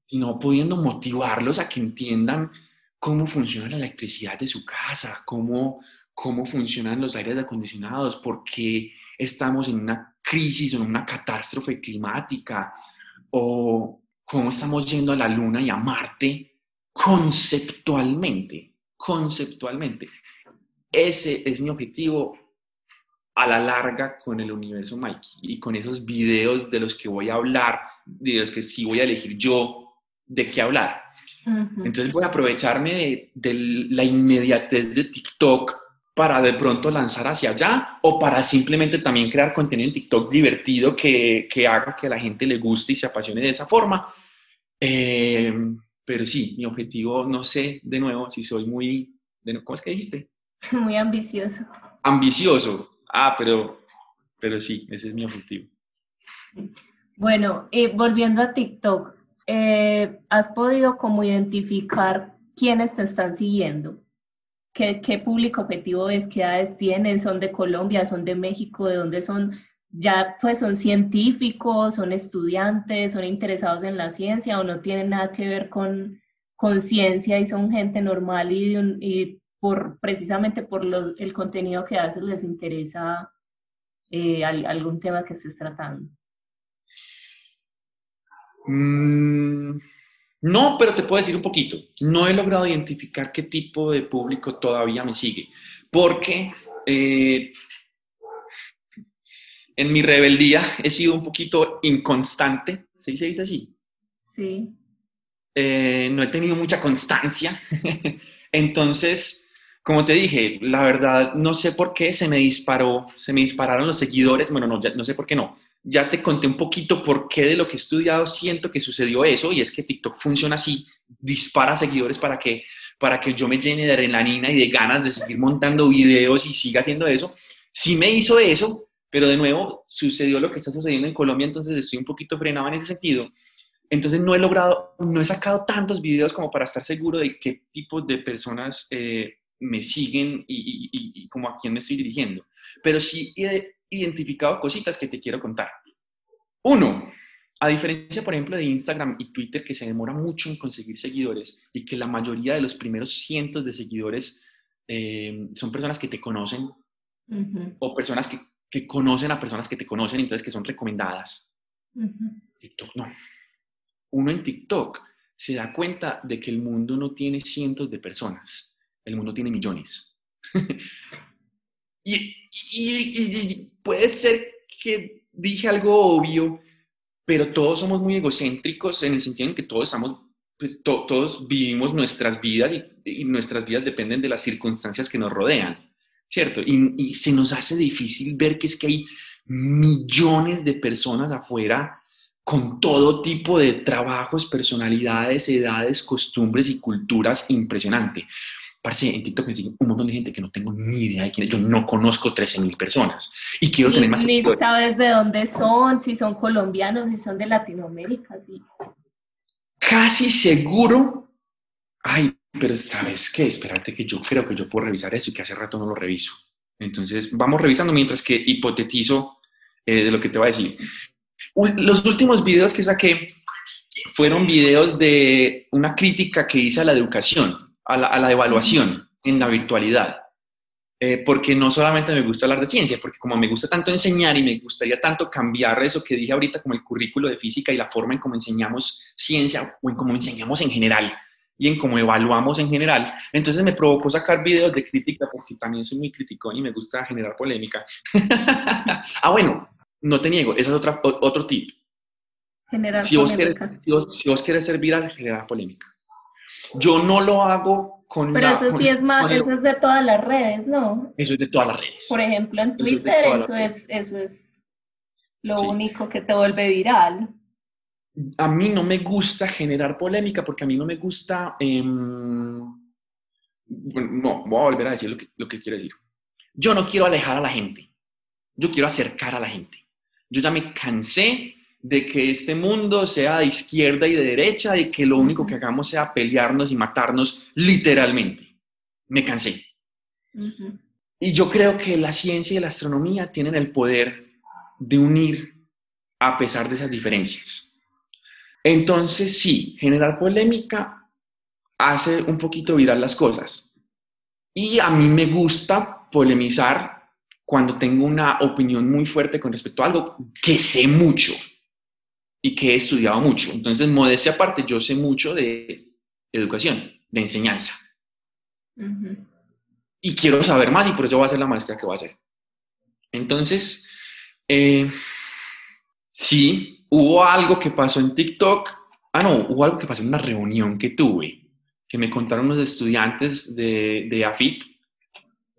sino pudiendo motivarlos a que entiendan cómo funciona la electricidad de su casa, cómo, cómo funcionan los aires acondicionados, por qué estamos en una crisis o en una catástrofe climática, o cómo estamos yendo a la Luna y a Marte conceptualmente, conceptualmente. Ese es mi objetivo a la larga con el universo Mikey y con esos videos de los que voy a hablar, de los que sí voy a elegir yo de qué hablar. Entonces voy a aprovecharme de, la inmediatez de TikTok para de pronto lanzar hacia allá o para simplemente también crear contenido en TikTok divertido que, que haga que a la gente le guste y se apasione de esa forma. Eh, pero sí, mi objetivo, no sé, de nuevo, si soy muy, ¿cómo es que dijiste? Muy ambicioso. Ambicioso, Ah, pero, pero sí, ese es mi objetivo. Bueno, eh, volviendo a TikTok, eh, ¿has podido como identificar quiénes te están siguiendo? ¿Qué, ¿Qué, público objetivo es? ¿Qué edades tienen? ¿Son de Colombia? ¿Son de México? ¿De dónde son? ¿Ya pues son científicos? ¿Son estudiantes? ¿Son interesados en la ciencia? ¿O no tienen nada que ver con, con ciencia y son gente normal y, y por, precisamente por el contenido que haces les interesa eh, algún tema que estés tratando? Mm, no, pero te puedo decir un poquito. No he logrado identificar qué tipo de público todavía me sigue, porque eh, en mi rebeldía he sido un poquito inconstante, ¿sí se dice así? Sí. Eh, no he tenido mucha constancia, <laughs> entonces como te dije, la verdad no sé por qué se me disparó, se me dispararon los seguidores, bueno, no, no sé por qué no. Ya te conté un poquito por qué de lo que he estudiado siento que sucedió eso y es que TikTok funciona así, dispara seguidores para que, para que yo me llene de adrenalina y de ganas de seguir montando videos y siga haciendo eso. Sí me hizo eso, pero de nuevo sucedió lo que está sucediendo en Colombia, entonces estoy un poquito frenado en ese sentido. Entonces no he logrado, no he sacado tantos videos como para estar seguro de qué tipo de personas eh, me siguen y, y, como a quién me estoy dirigiendo. Pero sí he identificado cositas que te quiero contar. Uno, a diferencia, por ejemplo, de Instagram y Twitter, que se demora mucho en conseguir seguidores y que la mayoría de los primeros cientos de seguidores eh, son personas que te conocen o personas que, que, conocen a personas que te conocen, entonces que son recomendadas. TikTok no uno en TikTok se da cuenta de que el mundo no tiene cientos de personas, el mundo tiene millones. <laughs> y, puede ser que dije algo obvio, pero todos somos muy egocéntricos en el sentido en que todos estamos, pues todos vivimos nuestras vidas y, nuestras vidas dependen de las circunstancias que nos rodean, ¿cierto? y se nos hace difícil ver que es que hay millones de personas afuera con todo tipo de trabajos, personalidades, edades, costumbres y culturas impresionante. Parce, en TikTok me siguen un montón de gente que no tengo ni idea de quién es. Yo no conozco 13.000 personas y quiero tener más... Ni sabes de dónde son, si son colombianos, si son de Latinoamérica, sí. Casi seguro. Ay, pero ¿sabes qué? Espérate que yo creo que yo puedo revisar eso y que hace rato no lo reviso. Entonces, vamos revisando mientras que hipotetizo eh, de lo que te voy a decir. Los últimos videos que saqué fueron videos de una crítica que hice a la educación, a la, evaluación en la virtualidad. Eh, porque no solamente me gusta hablar de ciencia, porque como me gusta tanto enseñar y me gustaría tanto cambiar eso que dije ahorita como el currículo de física y la forma en cómo enseñamos ciencia o en cómo enseñamos en general y en cómo evaluamos en general. Entonces me provocó sacar videos de crítica porque también soy muy crítico y me gusta generar polémica. <laughs> ah, bueno, no te niego, ese es otra, otro tip. Generar si vos, quieres, si, vos, quieres ser viral, generar polémica. Yo no lo hago con... Pero eso sí es más, eso es de todas las redes, ¿no? Eso es de todas las redes. Por ejemplo, en Twitter eso es, eso es, lo único que te vuelve viral. A mí no me gusta generar polémica porque a mí no me gusta... Em, no, voy a volver a decir lo que, lo que quiero decir. Yo no quiero alejar a la gente. Yo quiero acercar a la gente. Yo ya me cansé de que este mundo sea de izquierda y de derecha y que lo único que hagamos sea pelearnos y matarnos literalmente. Me cansé. Y yo creo que la ciencia y la astronomía tienen el poder de unir a pesar de esas diferencias. Entonces, sí, generar polémica hace un poquito viral las cosas. Y a mí me gusta polemizar cuando tengo una opinión muy fuerte con respecto a algo que sé mucho y que he estudiado mucho. Entonces, modestia aparte, yo sé mucho de educación, de enseñanza. Y quiero saber más y por eso voy a hacer la maestría que voy a hacer. Entonces, eh, sí, hubo algo que pasó en TikTok. Ah, no, hubo algo que pasó en una reunión que tuve, que me contaron los estudiantes de, de AFIT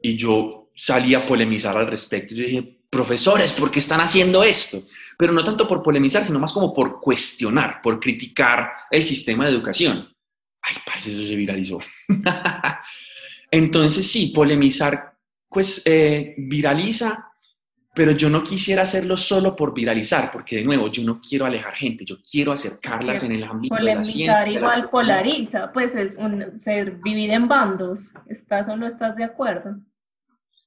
y yo salí a polemizar al respecto. Yo dije, profesores, ¿por qué están haciendo esto? Pero no tanto por polemizar, sino más como por cuestionar, por criticar el sistema de educación. Ay, parece eso se viralizó. <laughs> Entonces, sí, polemizar, pues eh, viraliza, pero yo no quisiera hacerlo solo por viralizar, porque de nuevo, yo no quiero alejar gente, yo quiero acercarlas en el ámbito de la ciencia. igual polariza, pues es un, se divide en bandos. ¿Estás o no estás de acuerdo?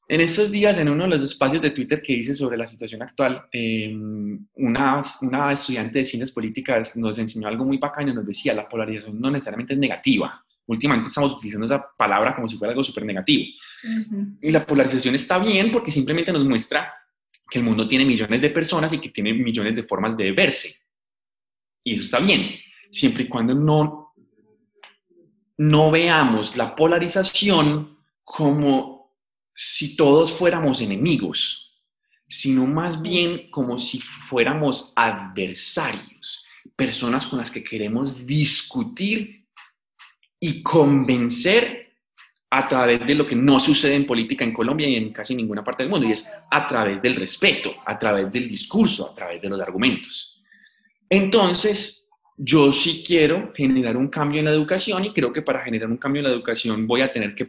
En estos días, en uno de los espacios de Twitter que hice sobre la situación actual, em, una, una, estudiante de ciencias políticas nos enseñó algo muy bacano y nos decía, la polarización no necesariamente es negativa. Últimamente estamos utilizando esa palabra como si fuera algo súper negativo. Y la polarización está bien porque simplemente nos muestra que el mundo tiene millones de personas y que tiene millones de formas de verse. Y eso está bien, siempre y cuando no, no veamos la polarización como si todos fuéramos enemigos, sino más bien como si fuéramos adversarios, personas con las que queremos discutir y convencer a través de lo que no sucede en política en Colombia y en casi ninguna parte del mundo, y es a través del respeto, a través del discurso, a través de los argumentos. Entonces, yo sí quiero generar un cambio en la educación y creo que para generar un cambio en la educación voy a tener que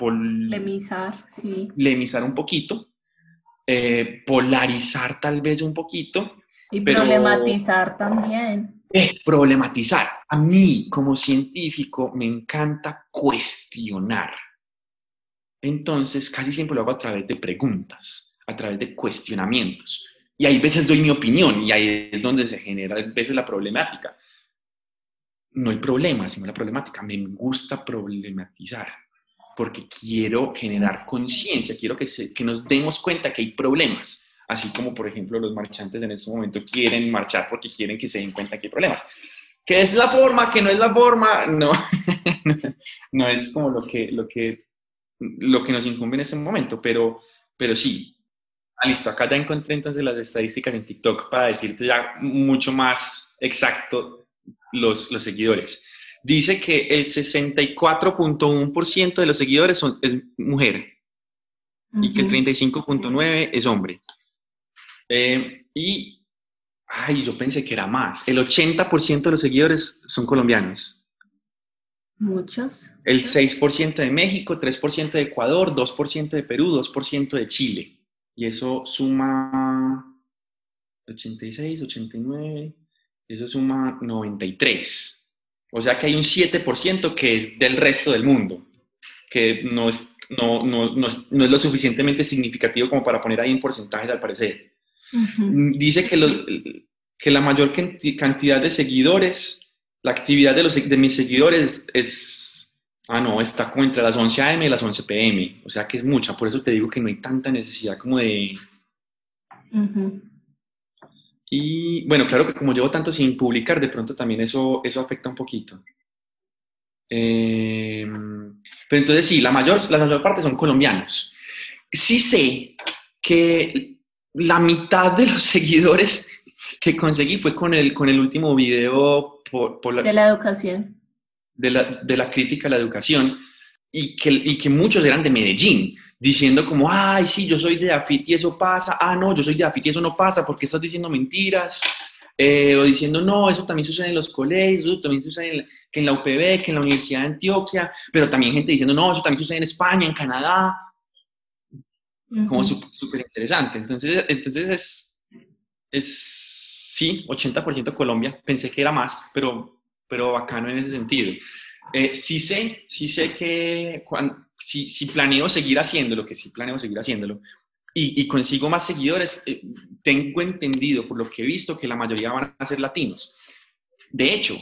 polemizar, sí. Polemizar un poquito, eh, polarizar tal vez un poquito. Y problematizar también. es problematizar. A mí, como científico, me encanta cuestionar. Entonces, casi siempre lo hago a través de preguntas, a través de cuestionamientos. Y hay veces doy mi opinión y ahí es donde se genera a veces la problemática. No el problema, sino la problemática. Me gusta problematizar porque quiero generar conciencia, quiero que, que nos demos cuenta que hay problemas así como por ejemplo los marchantes en este momento quieren marchar porque quieren que se den cuenta que hay problemas. ¿Qué es la forma? ¿Qué no es la forma? No, <laughs> no es como lo que, lo, que, lo que nos incumbe en este momento, pero, pero sí. Ah, listo, acá ya encontré entonces las estadísticas en TikTok para decirte ya mucho más exacto los, los seguidores. Dice que el 64.1% de los seguidores son, es mujer y que el 35.9% es hombre. Eh, y, ay, yo pensé que era más. El 80% de los seguidores son colombianos. Muchos. El 6% de México, 3% de Ecuador, 2% de Perú, 2% de Chile. Y eso suma 86, 89, eso suma 93. O sea que hay un 7% que es del resto del mundo, que no es, no, no, no, es, no es lo suficientemente significativo como para poner ahí en porcentajes al parecer. Dice que, que la mayor cantidad de seguidores, la actividad de, los, de mis seguidores es, ah, no, está como entre las 11 a.m. y las 11 p.m. O sea que es mucha, por eso te digo que no hay tanta necesidad como de... Y bueno, claro que como llevo tanto sin publicar, de pronto también eso, eso afecta un poquito. Em, pero entonces sí, la mayor, la mayor parte son colombianos. Sí sé que la mitad de los <laughs> seguidores que conseguí fue con el, con el último video por, la, de la educación. De la, de la, crítica a la educación y que, y que muchos eran de Medellín, diciendo como, ay, sí, yo soy de AFIT y eso pasa, ah, no, yo soy de AFIT y eso no pasa, porque estás diciendo mentiras? Eh, o diciendo, no, eso también sucede en los colegios, también sucede en, que en la UPB, que en la Universidad de Antioquia, pero también gente diciendo, no, eso también sucede en España, en Canadá como súper interesante. Entonces, entonces es, es, sí, 80% Colombia, pensé que era más, pero, pero bacano en ese sentido. Eh, sí sé, sí sé que cuando, si, si, planeo seguir haciéndolo, que sí planeo seguir haciéndolo, y, y consigo más seguidores, eh, tengo entendido por lo que he visto que la mayoría van a ser latinos. De hecho,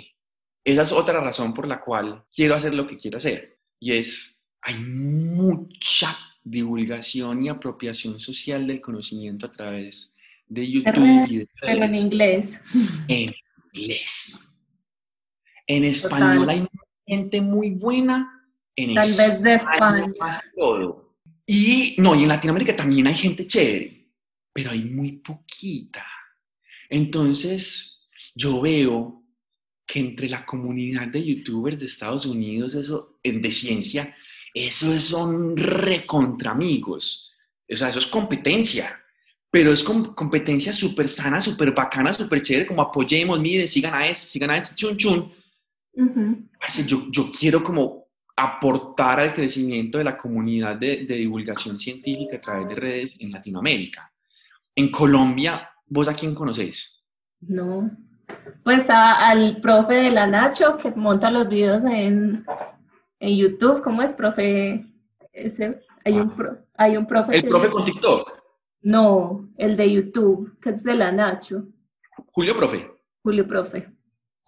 esa es otra razón por la cual quiero hacer lo que quiero hacer, y es, hay mucha divulgación y apropiación social del conocimiento a través de YouTube y de Pero en inglés. En inglés. En español hay gente muy buena. En Tal vez de España. todo. Y no, y en Latinoamérica también hay gente chévere, pero hay muy poquita. Entonces, yo veo que entre la comunidad de youtubers de Estados Unidos, eso, de ciencia, eso son recontra amigos. O sea, eso es competencia. Pero es competencia súper sana, súper bacana, súper chévere, como apoyemos, miren, sigan a ese, sigan a ese, chun chun. Yo, yo quiero como aportar al crecimiento de la comunidad de, de, divulgación científica a través de redes en Latinoamérica. En Colombia, ¿vos a quién conocés? No, pues al profe de la Nacho que monta los videos en, en YouTube, ¿cómo es, profe? Ese, hay, un pro, hay un profe. ¿El profe con TikTok? No, el de YouTube, que es de la Nacho. Julio Profe. Julio Profe.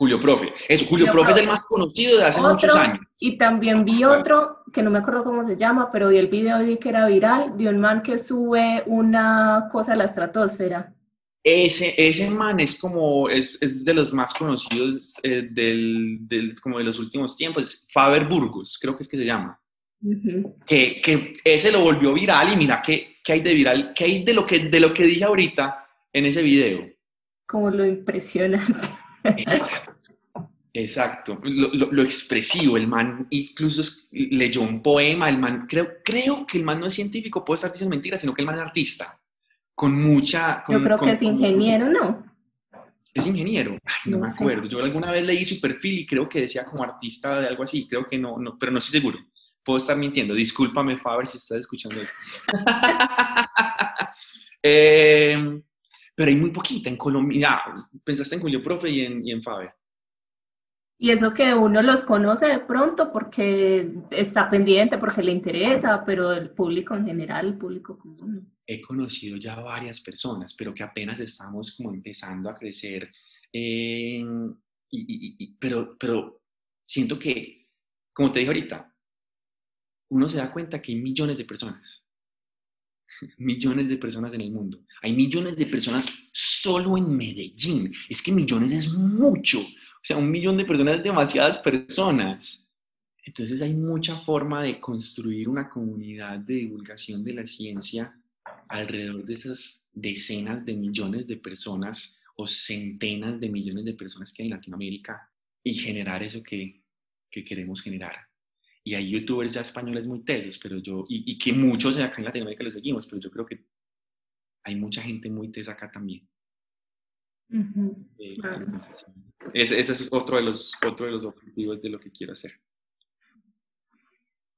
Julio Profe. Eso, Julio, Profe, es el más conocido de hace muchos años. Y también vi otro, que no me acuerdo cómo se llama, pero vi el video y vi que era viral, de un man que sube una cosa a la estratosfera. Ese, ese man es como, es, es de los más conocidos eh, del, del, como de los últimos tiempos, Faber Burgos, creo que es que se llama. que, que, ese lo volvió viral y mira qué, qué hay de viral, qué hay de lo, que, de lo que dije ahorita en ese video. Como lo impresionante. Exacto. Exacto, lo, lo, expresivo, el man incluso leyó un poema, el man, creo, creo que el man no es científico, puede estar diciendo mentiras, sino que el man es artista con mucha... Yo creo que es ingeniero, ¿no? Es ingeniero, no, me acuerdo. Yo alguna vez leí su perfil y creo que decía como artista de algo así, creo que no, no pero no estoy seguro. Puedo estar mintiendo. Discúlpame, Faber, si estás escuchando esto. <laughs> Em, pero hay muy poquita en Colombia. Pensaste en Julio Profe y en, y en Faber. Y eso que uno los conoce de pronto porque está pendiente, porque le interesa, pero el público en general, el público común. He conocido ya varias personas, pero que apenas estamos como empezando a crecer. y, y, pero, pero siento que, como te dije ahorita, uno se da cuenta que hay millones de personas. <laughs> millones de personas en el mundo. Hay millones de personas solo en Medellín. Es que millones es mucho. O sea, un millón de personas es demasiadas personas. Entonces hay mucha forma de construir una comunidad de divulgación de la ciencia alrededor de esas decenas de millones de personas o centenas de millones de personas que hay en Latinoamérica y generar eso que, que queremos generar. Y hay youtubers ya españoles muy telos, pero yo, y, y que muchos de acá en Latinoamérica los seguimos, pero yo creo que hay mucha gente muy tesa acá también. Eh, ese, es otro de, los, otro de los objetivos de lo que quiero hacer.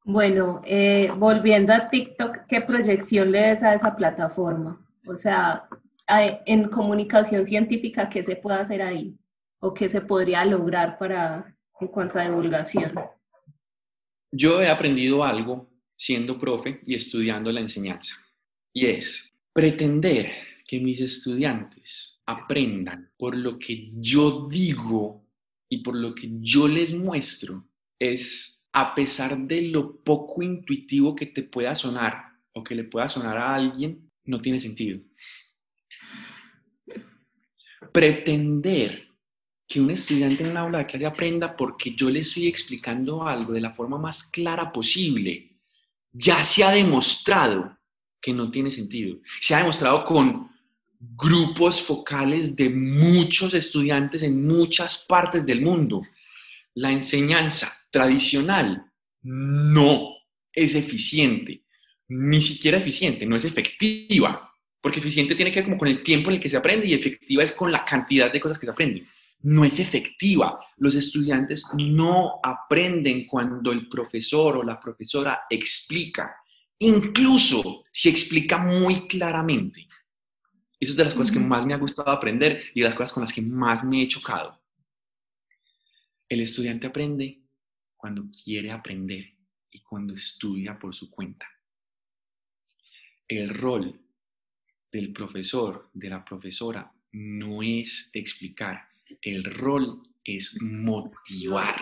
Bueno, eh, volviendo a TikTok, ¿qué proyección le des a esa plataforma? O sea, en comunicación científica, ¿qué se puede hacer ahí? ¿O qué se podría lograr para, en cuanto a divulgación? Yo he aprendido algo siendo profe y estudiando la enseñanza. Y es pretender que mis estudiantes aprendan por lo que yo digo y por lo que yo les muestro es, a pesar de lo poco intuitivo que te pueda sonar o que le pueda sonar a alguien, no tiene sentido. Pretender que un estudiante en un aula de clase aprenda porque yo le estoy explicando algo de la forma más clara posible, ya se ha demostrado que no tiene sentido. Se ha demostrado con grupos focales de muchos estudiantes en muchas partes del mundo. La enseñanza tradicional no es eficiente, ni siquiera eficiente, no es efectiva, porque eficiente tiene que ver como con el tiempo en el que se aprende y efectiva es con la cantidad de cosas que se aprenden. No es efectiva. Los estudiantes no aprenden cuando el profesor o la profesora explica, incluso si explica muy claramente. Eso es de las cosas que más me ha gustado aprender y de las cosas con las que más me he chocado. El estudiante aprende cuando quiere aprender y cuando estudia por su cuenta. El rol del profesor, de la profesora, no es explicar. El rol es motivar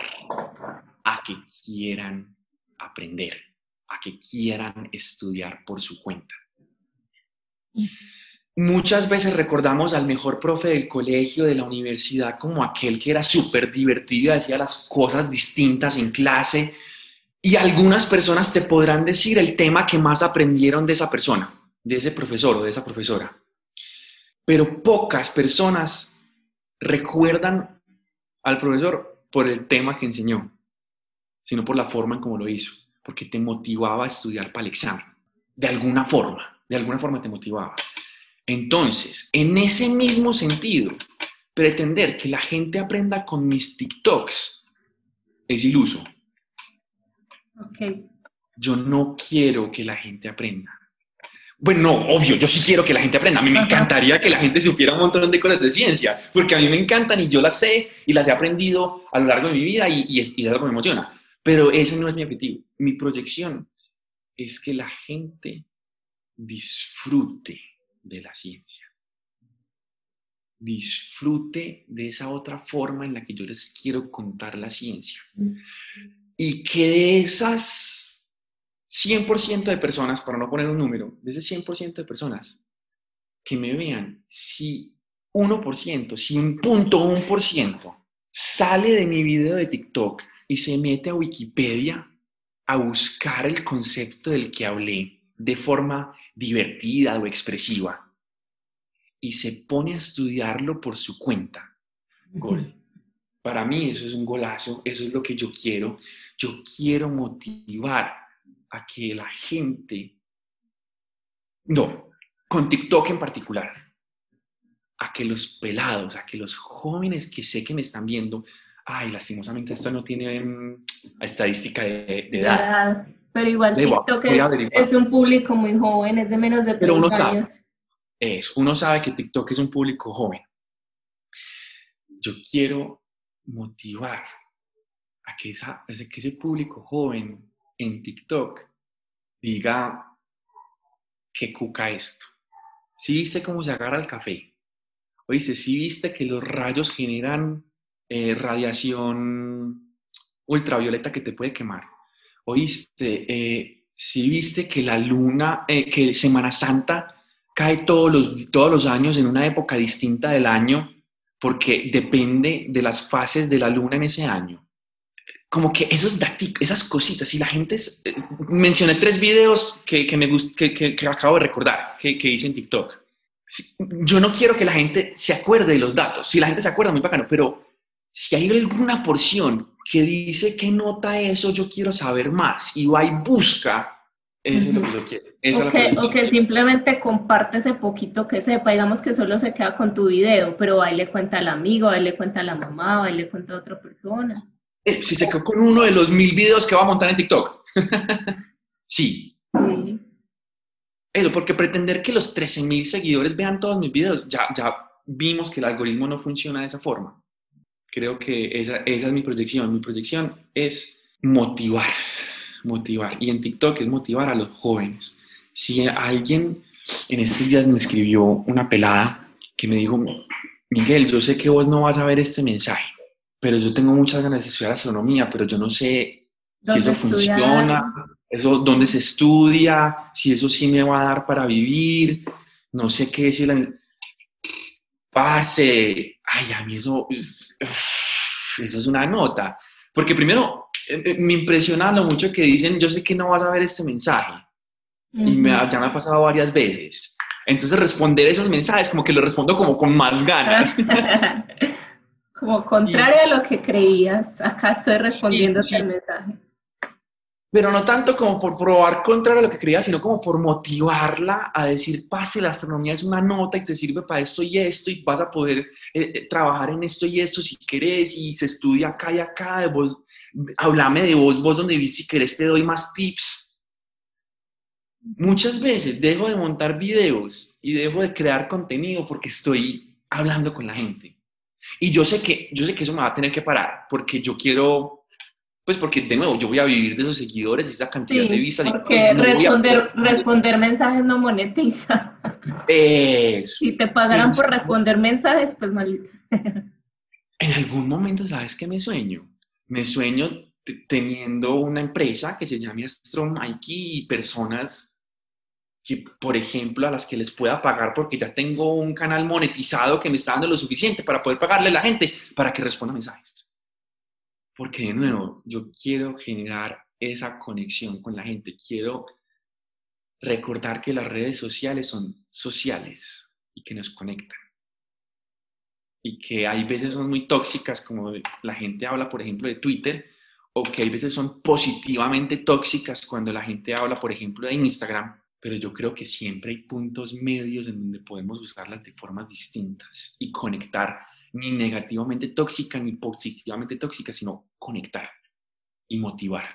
a que quieran aprender, a que quieran estudiar por su cuenta. Muchas veces recordamos al mejor profe del colegio, de la universidad, como aquel que era súper divertido hacía las cosas distintas en clase. Y algunas personas te podrán decir el tema que más aprendieron de esa persona, de ese profesor o de esa profesora. Pero pocas personas recuerdan al profesor por el tema que enseñó, sino por la forma en cómo lo hizo, porque te motivaba a estudiar para el examen, de alguna forma, de alguna forma te motivaba. Entonces, en ese mismo sentido, pretender que la gente aprenda con mis TikToks es iluso. Yo no quiero que la gente aprenda. Bueno, no, obvio, yo sí quiero que la gente aprenda. A mí me encantaría que la gente supiera un montón de cosas de ciencia, porque a mí me encantan y yo las sé y las he aprendido a lo largo de mi vida y, y, y es algo que me emociona. Pero ese no es mi objetivo. Mi proyección es que la gente disfrute de la ciencia. Disfrute de esa otra forma en la que yo les quiero contar la ciencia. Mm. Y que de esas 100% de personas, para no poner un número, de ese 100% de personas que me vean, si 1%, si un punto 1% sale de mi video de TikTok y se mete a Wikipedia a buscar el concepto del que hablé de forma divertida o expresiva y se pone a estudiarlo por su cuenta. Gol. Para mí eso es un golazo, eso es lo que yo quiero. Yo quiero motivar a que la gente, no, con TikTok en particular, a que los pelados, a que los jóvenes que sé que me están viendo, ay, lastimosamente esto no tiene mm, estadística de, edad. Pero igual TikTok es, un público muy joven, es de menos de 30 Pero uno años. sabe. es, uno sabe que TikTok es un público joven. Yo quiero motivar a que, esa, que ese público joven en TikTok diga que cuca esto. Si viste cómo se agarra el café, oíste, si viste que los rayos generan eh, radiación ultravioleta que te puede quemar, oíste, eh, si viste que la luna, eh, que Semana Santa cae todos los, todos los años en una época distinta del año, porque depende de las fases de la luna en ese año. Como que esos datos, esas cositas, si la gente... Eh, mencioné tres videos que, que me que, que, acabo de recordar, que, que hice en TikTok. yo no quiero que la gente se acuerde de los datos. Si la gente se acuerda, muy bacano, pero si hay alguna porción que dice que nota eso, yo quiero saber más y va y busca eso es lo que yo quiero. o, que, simplemente comparte ese poquito que sepa, digamos que solo se queda con tu video, pero ahí le cuenta al amigo, ahí le cuenta a la mamá, ahí le cuenta a otra persona. Eh, si se quedó con uno de los mil videos que va a montar en TikTok. <laughs> sí. Eso, porque pretender que los 13 mil seguidores vean todos mis videos, ya, ya vimos que el algoritmo no funciona de esa forma. Creo que esa, esa es mi proyección. Mi proyección es motivar motivar. Y en TikTok es motivar a los jóvenes. Si alguien en estos días me escribió una pelada que me dijo, Miguel, yo sé que vos no vas a ver este mensaje, pero yo tengo muchas ganas de estudiar astronomía, pero yo no sé si eso funciona, eso, dónde se estudia, si eso sí me va a dar para vivir, no sé qué decir. Pase, ay, a mí eso, eso es una nota. Porque primero, eh, eh, me impresiona lo mucho que dicen, yo sé que no vas a ver este mensaje. Y me, ya me ha pasado varias veces. Entonces responder esos mensajes, como que lo respondo como con más ganas. <laughs> como contrario a lo que creías, acá estoy respondiendo el mensaje. Pero no tanto como por probar contrario a lo que creías, sino como por motivarla a decir, pase, la astronomía es una nota y te sirve para esto y esto y vas a poder eh, trabajar en esto y esto si querés y se estudia acá y acá, de vos háblame de vos, vos donde vivís, si querés te doy más tips. Muchas veces dejo de montar videos y dejo de crear contenido porque estoy hablando con la gente. Y yo sé que, yo sé que eso me va a tener que parar porque yo quiero, pues porque de nuevo yo voy a vivir de esos seguidores y esa cantidad de vistas. Porque responder, responder mensajes no monetiza. Eso. Si te pagaran por responder mensajes, pues malito. En algún momento, ¿sabes qué me sueño? me sueño teniendo una empresa que se llame Astro Mikey y personas que, por ejemplo, a las que les pueda pagar porque ya tengo un canal monetizado que me está dando lo suficiente para poder pagarle a la gente para que responda mensajes. Porque de nuevo, yo quiero generar esa conexión con la gente, quiero recordar que las redes sociales son sociales y que nos conectan. Y que hay veces son muy tóxicas, como la gente habla, por ejemplo, de Twitter, o que hay veces son positivamente tóxicas cuando la gente habla, por ejemplo, de Instagram, pero yo creo que siempre hay puntos medios en donde podemos usarlas de formas distintas y conectar, ni negativamente tóxica ni positivamente tóxica, sino conectar y motivar.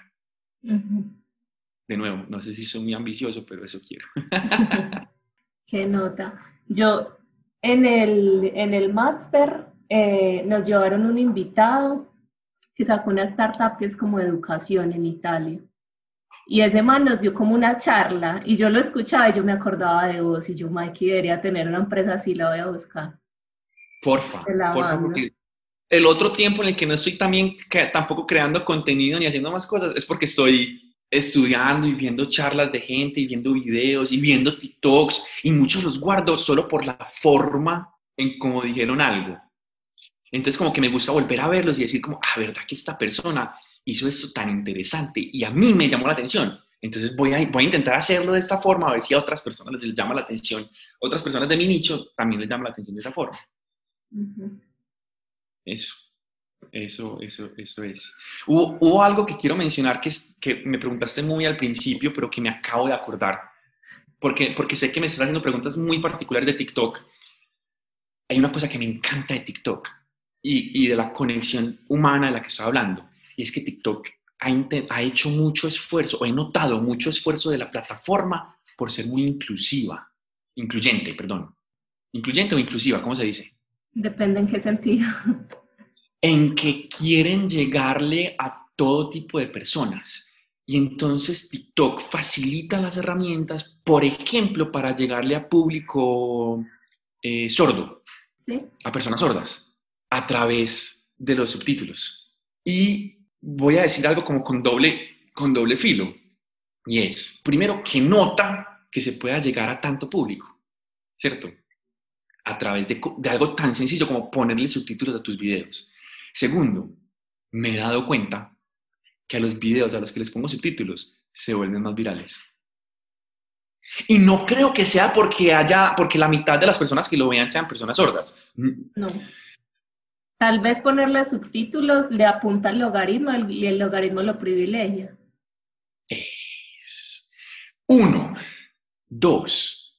De nuevo, no sé si soy muy ambicioso, pero eso quiero. <laughs> Qué nota. Yo en el, en el máster eh, nos llevaron un invitado que sacó una startup que es como educación en Italia. Y ese man nos dio como una charla y yo lo escuchaba y yo me acordaba de vos y yo, Mikey, debería tener una empresa así, la voy a buscar. Porfa, porfa porque el otro tiempo en el que no estoy también tampoco creando contenido ni haciendo más cosas es porque estoy estudiando y viendo charlas de gente y viendo videos y viendo TikToks y muchos los guardo solo por la forma en cómo dijeron algo. Entonces como que me gusta volver a verlos y decir como, ah, verdad que esta persona hizo esto tan interesante y a mí me llamó la atención. Entonces voy a, voy a intentar hacerlo de esta forma, a ver si a otras personas les llama la atención. Otras personas de mi nicho también les llama la atención de esa forma. Eso. Eso, eso, eso es. Hubo, algo que quiero mencionar que, es, que me preguntaste muy al principio, pero que me acabo de acordar, porque, porque sé que me estás haciendo preguntas muy particulares de TikTok. Hay una cosa que me encanta de TikTok y, y de la conexión humana de la que estoy hablando, y es que TikTok ha, ha hecho mucho esfuerzo, o he notado mucho esfuerzo de la plataforma por ser muy inclusiva, incluyente, perdón. incluyente o inclusiva, ¿cómo se dice? Depende en qué sentido. En que quieren llegarle a todo tipo de personas. Y entonces TikTok facilita las herramientas, por ejemplo, para llegarle a público eh, sordo, ¿Sí? a personas sordas, a través de los subtítulos. Y voy a decir algo como con doble, con doble filo. Y es, primero, que nota que se pueda llegar a tanto público, ¿cierto? A través de, algo tan sencillo como ponerle subtítulos a tus videos. Segundo, me he dado cuenta que a los videos a los que les pongo subtítulos se vuelven más virales. Y no creo que sea porque haya, porque la mitad de las personas que lo vean sean personas sordas. No. Tal vez ponerle subtítulos le apunta al logaritmo y el logaritmo lo privilegia. Es. Uno. Dos.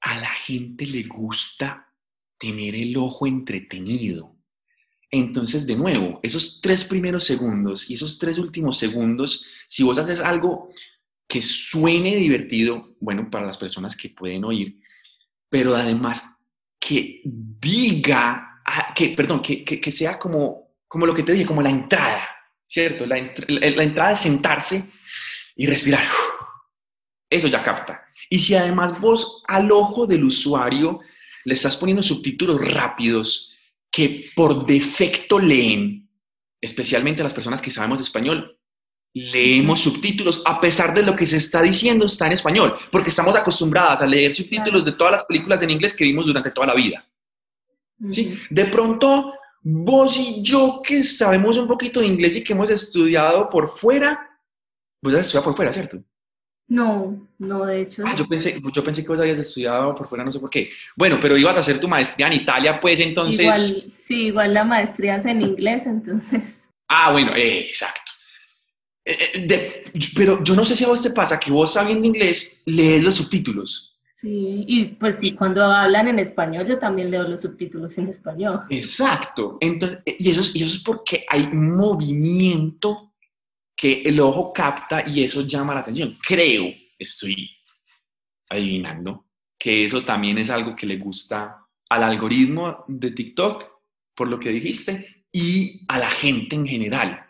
A la gente le gusta tener el ojo entretenido. Entonces, de nuevo, esos tres primeros segundos y esos tres últimos segundos, si vos haces algo que suene divertido, bueno, para las personas que pueden oír, pero además que diga, ah, que, perdón, que, que, que sea como, como lo que te dije, como la entrada, ¿cierto? La, la, la entrada es sentarse y respirar. Eso ya capta. Y si además vos al ojo del usuario le estás poniendo subtítulos rápidos, que por defecto leen, especialmente las personas que sabemos español, leemos subtítulos a pesar de lo que se está diciendo está en español, porque estamos acostumbradas a leer subtítulos de todas las películas en inglés que vimos durante toda la vida. ¿Sí? De pronto, vos y yo que sabemos un poquito de inglés y que hemos estudiado por fuera, vos has estudiado por fuera, ¿cierto? No, no, de hecho. Ah, yo pensé, yo pensé que vos habías estudiado por fuera, no sé por qué. Bueno, pero ibas a hacer tu maestría en Italia, pues entonces. Igual, sí, igual la maestría es en inglés, entonces. Ah, bueno, eh, exacto. Eh, de, pero yo no sé si a vos te pasa que vos sabiendo inglés lees los subtítulos. Sí, y pues sí, cuando hablan en español yo también leo los subtítulos en español. Exacto. Entonces, y, eso es, y eso es porque hay movimiento que el ojo capta y eso llama la atención. Creo, estoy adivinando, que eso también es algo que le gusta al algoritmo de TikTok, por lo que dijiste, y a la gente en general.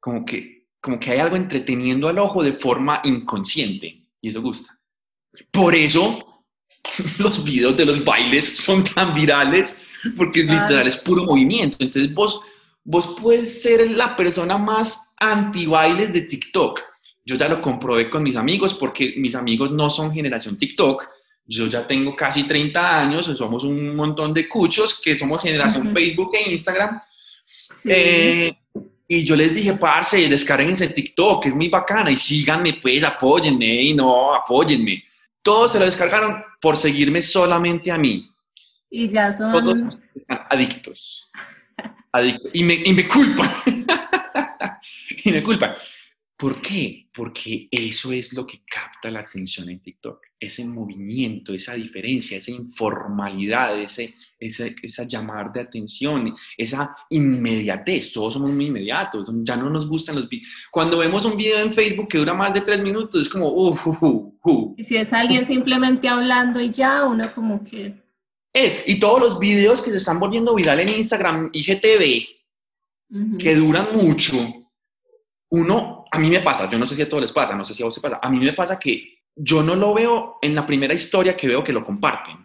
Como que, como que hay algo entreteniendo al ojo de forma inconsciente, y eso gusta. Por eso <laughs> los videos de los bailes son tan virales, porque es literal, es puro movimiento. Entonces vos vos puedes ser la persona más anti-bailes de TikTok. Yo ya lo comprobé con mis amigos porque mis amigos no son generación TikTok. Yo ya tengo casi 30 años, somos un montón de cuchos que somos generación uh -huh. Facebook e Instagram. Sí. Eh, y yo les dije, parce, descarguense TikTok, es muy bacana, y síganme, pues, apóyenme, y no, apóyenme. Todos se lo descargaron por seguirme solamente a mí. Y ya son... Todos están adictos adicto. Y me, y me culpan. <laughs> y me culpan. ¿Por qué? Porque eso es lo que capta la atención en TikTok. Ese movimiento, esa diferencia, esa informalidad, ese, esa, esa llamar de atención, esa inmediatez. Todos somos muy inmediatos. Ya no nos gustan los videos. Cuando vemos un video en Facebook que dura más de tres minutos, es como, uh, uh, uh. Y si es alguien <laughs> simplemente hablando y ya, uno como que eh, y todos los videos que se están volviendo viral en Instagram, IGTV, uh -huh. que duran mucho, uno, a mí me pasa, yo no sé si a todos les pasa, no sé si a vos te pasa, a mí me pasa que yo no lo veo en la primera historia que veo que lo comparten.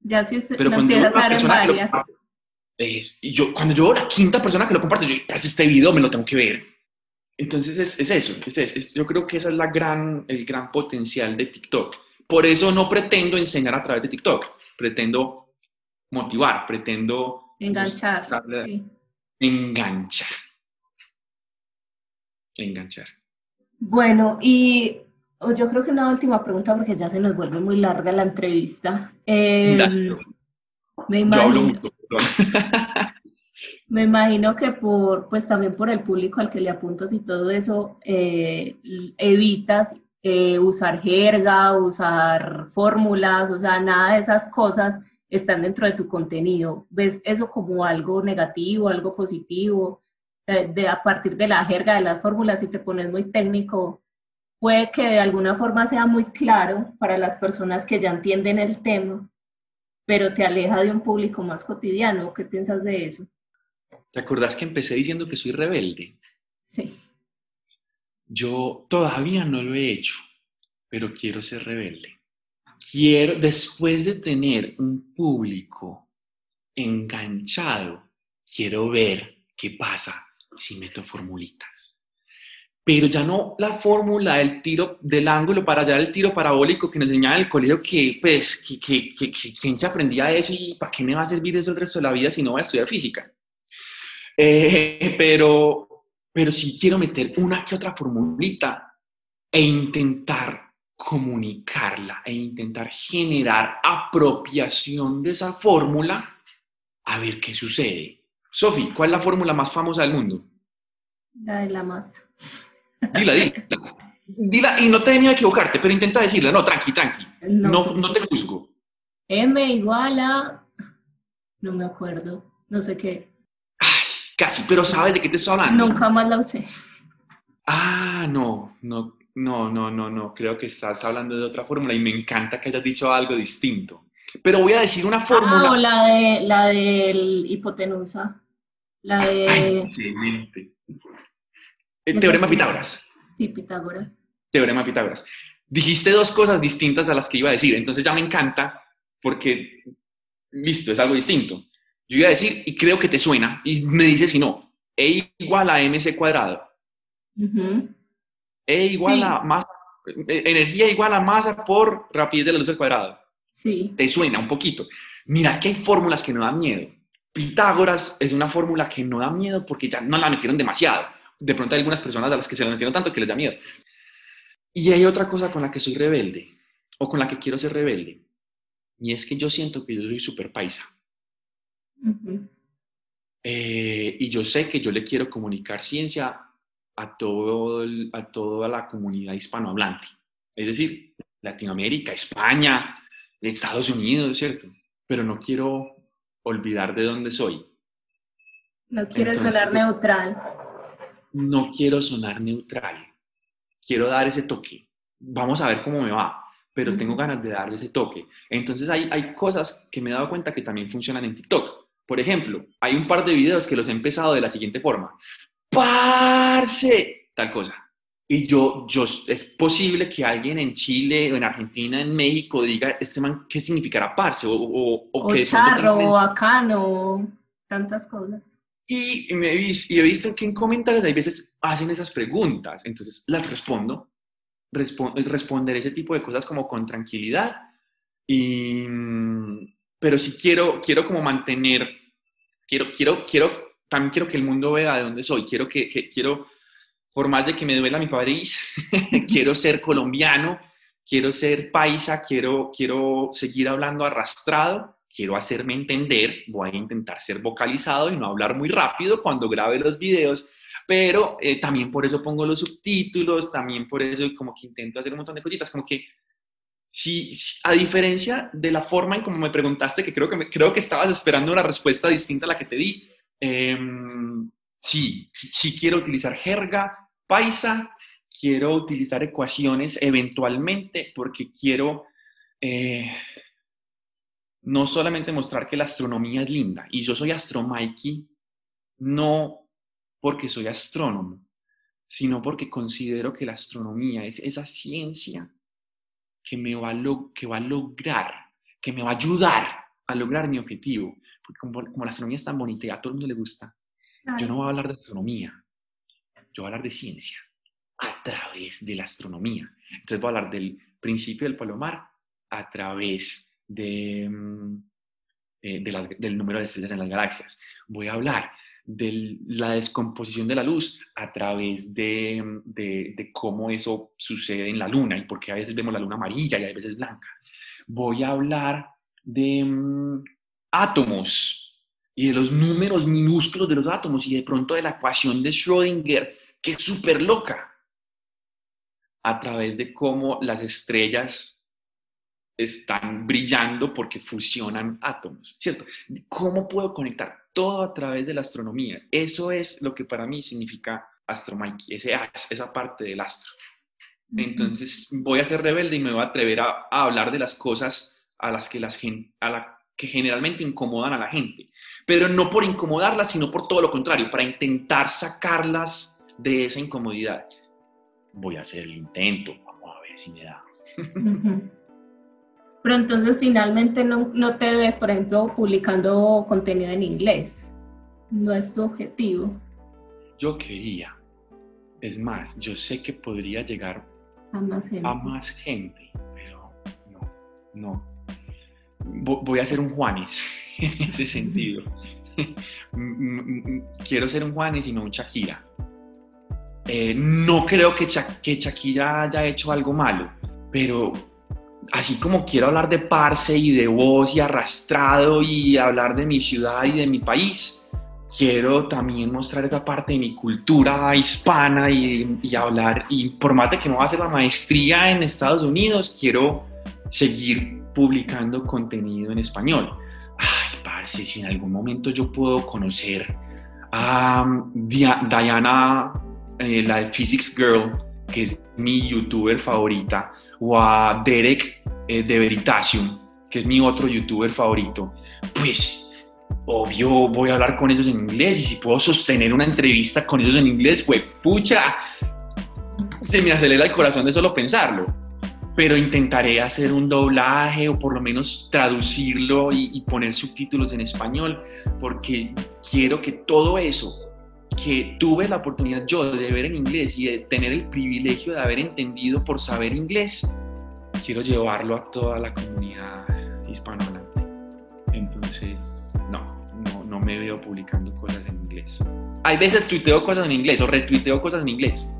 Ya sí, se, pero cuando yo veo una persona que lo es, yo, cuando yo veo la quinta persona que lo comparte, yo, pues este video me lo tengo que ver. Entonces es, es eso, es, es, yo creo que ese es la gran, el gran potencial de TikTok. Por eso no pretendo enseñar a través de TikTok, pretendo motivar, pretendo enganchar. Sí. Enganchar. Enganchar. Bueno, y yo creo que una última pregunta porque ya se nos vuelve muy larga la entrevista. Eh, me imagino, <laughs> me imagino que por, pues también por el público al que le apuntas y todo eso, eh, evitas eh, usar jerga, usar fórmulas, o sea, nada de esas cosas están dentro de tu contenido. ¿Ves eso como algo negativo, algo positivo? De, de, a partir de la jerga, de las fórmulas, si te pones muy técnico, puede que de alguna forma sea muy claro para las personas que ya entienden el tema, pero te aleja de un público más cotidiano. ¿Qué piensas de eso? ¿Te acordás que empecé diciendo que soy rebelde? Sí. Yo todavía no lo he hecho, pero quiero ser rebelde. Quiero, después de tener un público enganchado, quiero ver qué pasa si meto formulitas pero ya no la fórmula del tiro del ángulo para allá del tiro parabólico que nos enseñaba en el colegio, que pues, que, que, que, quién se aprendía eso y para qué me va a servir eso el resto de la vida si no voy a estudiar física. Eh, pero, pero sí quiero meter una que otra formulita e intentar comunicarla e intentar generar apropiación de esa fórmula a ver qué sucede. Sofi, ¿cuál es la fórmula más famosa del mundo? La de la masa. Dila, dila. Dila y no te miedo a equivocarte, pero intenta decirla. No, tranqui, tranqui. No, no, te juzgo. M igual a... No me acuerdo. No sé qué. Ay, casi, pero ¿sabes de qué te estoy hablando? Nunca más la usé. Ah, no, no, no, no, no, no. Creo que estás hablando de otra fórmula y me encanta que hayas dicho algo distinto. Pero voy a decir una fórmula. Ah, la de la del hipotenusa. La de. excelente. El teorema Pitágoras. Sí, Pitágoras. Teorema Pitágoras. Dijiste dos cosas distintas a las que iba a decir, entonces ya me encanta porque, listo, es algo distinto. Yo iba a decir, y creo que te suena, y me dices si no, E igual a mc cuadrado. E igual a masa, e, energía igual a masa por rapidez de la luz al cuadrado. Sí. Te suena un poquito. Mira que hay fórmulas que no dan miedo. Pitágoras es una fórmula que no da miedo porque ya no la metieron demasiado de pronto hay algunas personas a las que se lo entiendo tanto que les da miedo. Y hay otra cosa con la que soy rebelde, o con la que quiero ser rebelde, y es que yo siento que yo soy súper paisa. Eh, y yo sé que yo le quiero comunicar ciencia a, todo a toda la comunidad hispanohablante, es decir, Latinoamérica, España, Estados Unidos, ¿cierto? Pero no quiero olvidar de dónde soy. No quiero sonar neutral no quiero sonar neutral, quiero dar ese toque. Vamos a ver cómo me va, pero tengo ganas de darle ese toque. Entonces hay, hay cosas que me he dado cuenta que también funcionan en TikTok. Por ejemplo, hay un par de videos que los he empezado de la siguiente forma. ¡Parce! Tal cosa. Y yo, yo, es posible que alguien en Chile, o en Argentina, en México diga, este man, ¿qué significará parce? O, o, o, o charro, o bacano, tantas cosas. Y, me he visto, y he visto que en comentarios hay veces hacen esas preguntas, entonces las respondo, responder ese tipo de cosas como con tranquilidad, y, pero sí quiero, quiero como mantener, quiero, quiero, quiero, también quiero que el mundo vea de dónde soy, quiero que, que quiero, por más de que me duela mi país, <laughs> quiero ser colombiano, quiero ser paisa, quiero, quiero seguir hablando arrastrado, quiero hacerme entender, voy a intentar ser vocalizado y no hablar muy rápido cuando grabe los videos, pero eh, también por eso pongo los subtítulos, también por eso como que intento hacer un montón de cositas, como que si, a diferencia de la forma en como me preguntaste, que creo que, creo que estabas esperando una respuesta distinta a la que te di, em, sí, sí quiero utilizar jerga paisa, quiero utilizar ecuaciones eventualmente porque quiero... Eh, no solamente mostrar que la astronomía es linda, y yo soy astromaiki no porque soy astrónomo, sino porque considero que la astronomía es esa ciencia que me va a, que va a lograr, que me va a ayudar a lograr mi objetivo. Porque como, la astronomía es tan bonita y a todo el mundo le gusta, yo no voy a hablar de astronomía, yo voy a hablar de ciencia a través de la astronomía. Entonces voy a hablar del principio del palomar a través de, mm, eh, del número de estrellas en las galaxias. Voy a hablar de la descomposición de la luz a través de, mm, de, cómo eso sucede en la luna y por qué a veces vemos la luna amarilla y a veces blanca. Voy a hablar de mm, átomos y de los números minúsculos de los átomos y de pronto de la ecuación de Schrödinger, que es súper loca, a través de cómo las estrellas están brillando porque fusionan átomos, ¿cierto? ¿Cómo puedo conectar todo a través de la astronomía? Eso es lo que para mí significa astromaiki, ese, esa parte del astro. Entonces voy a ser rebelde y me voy a atrever a, hablar de las cosas a las que, las a que generalmente incomodan a la gente, pero no por incomodarlas, sino por todo lo contrario, para intentar sacarlas de esa incomodidad. Voy a hacer el intento, vamos a ver si me da. Pero entonces finalmente no, no te ves, por ejemplo, publicando contenido en inglés. No es tu objetivo. Yo quería. Es más, yo sé que podría llegar a más gente, a más gente pero no, no voy a ser un Juanes <laughs> en ese sentido. <laughs> <laughs> Quiero ser un Juanes y no un Shakira. Eh, no creo que, que Shakira haya hecho algo malo, pero así como quiero hablar de parce y de voz y arrastrado y hablar de mi ciudad y de mi país, quiero también mostrar esa parte de mi cultura hispana y, hablar, y por más de que no va a hacer la maestría en Estados Unidos, quiero seguir publicando contenido en español. Ay, parce, si en algún momento yo puedo conocer a Diana, eh, la de Physics Girl, que es mi youtuber favorita, o a Derek eh, de Veritasium, que es mi otro youtuber favorito, pues obvio voy a hablar con ellos en inglés y si puedo sostener una entrevista con ellos en inglés, pues pucha, se me acelera el corazón de solo pensarlo. Pero intentaré hacer un doblaje o por lo menos traducirlo y, poner subtítulos en español, porque quiero que todo eso que tuve la oportunidad yo de ver en inglés y de tener el privilegio de haber entendido por saber inglés, quiero llevarlo a toda la comunidad hispanohablante. Entonces, no, no, no me veo publicando cosas en inglés. Hay veces tuiteo cosas en inglés o retuiteo cosas en inglés,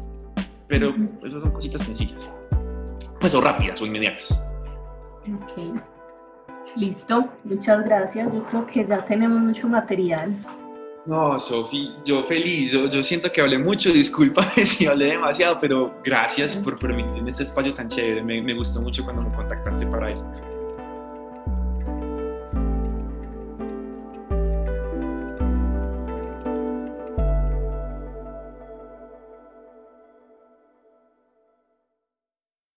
pero esas son cositas sencillas pues o rápidas o inmediatas. Ok. Listo, muchas gracias. Yo creo que ya tenemos mucho material. No, Sofi, yo feliz, yo, siento que hablé mucho, <laughs> disculpa si hablé demasiado, pero gracias por permitirme este espacio tan chévere, me, me gustó mucho cuando me contactaste para esto.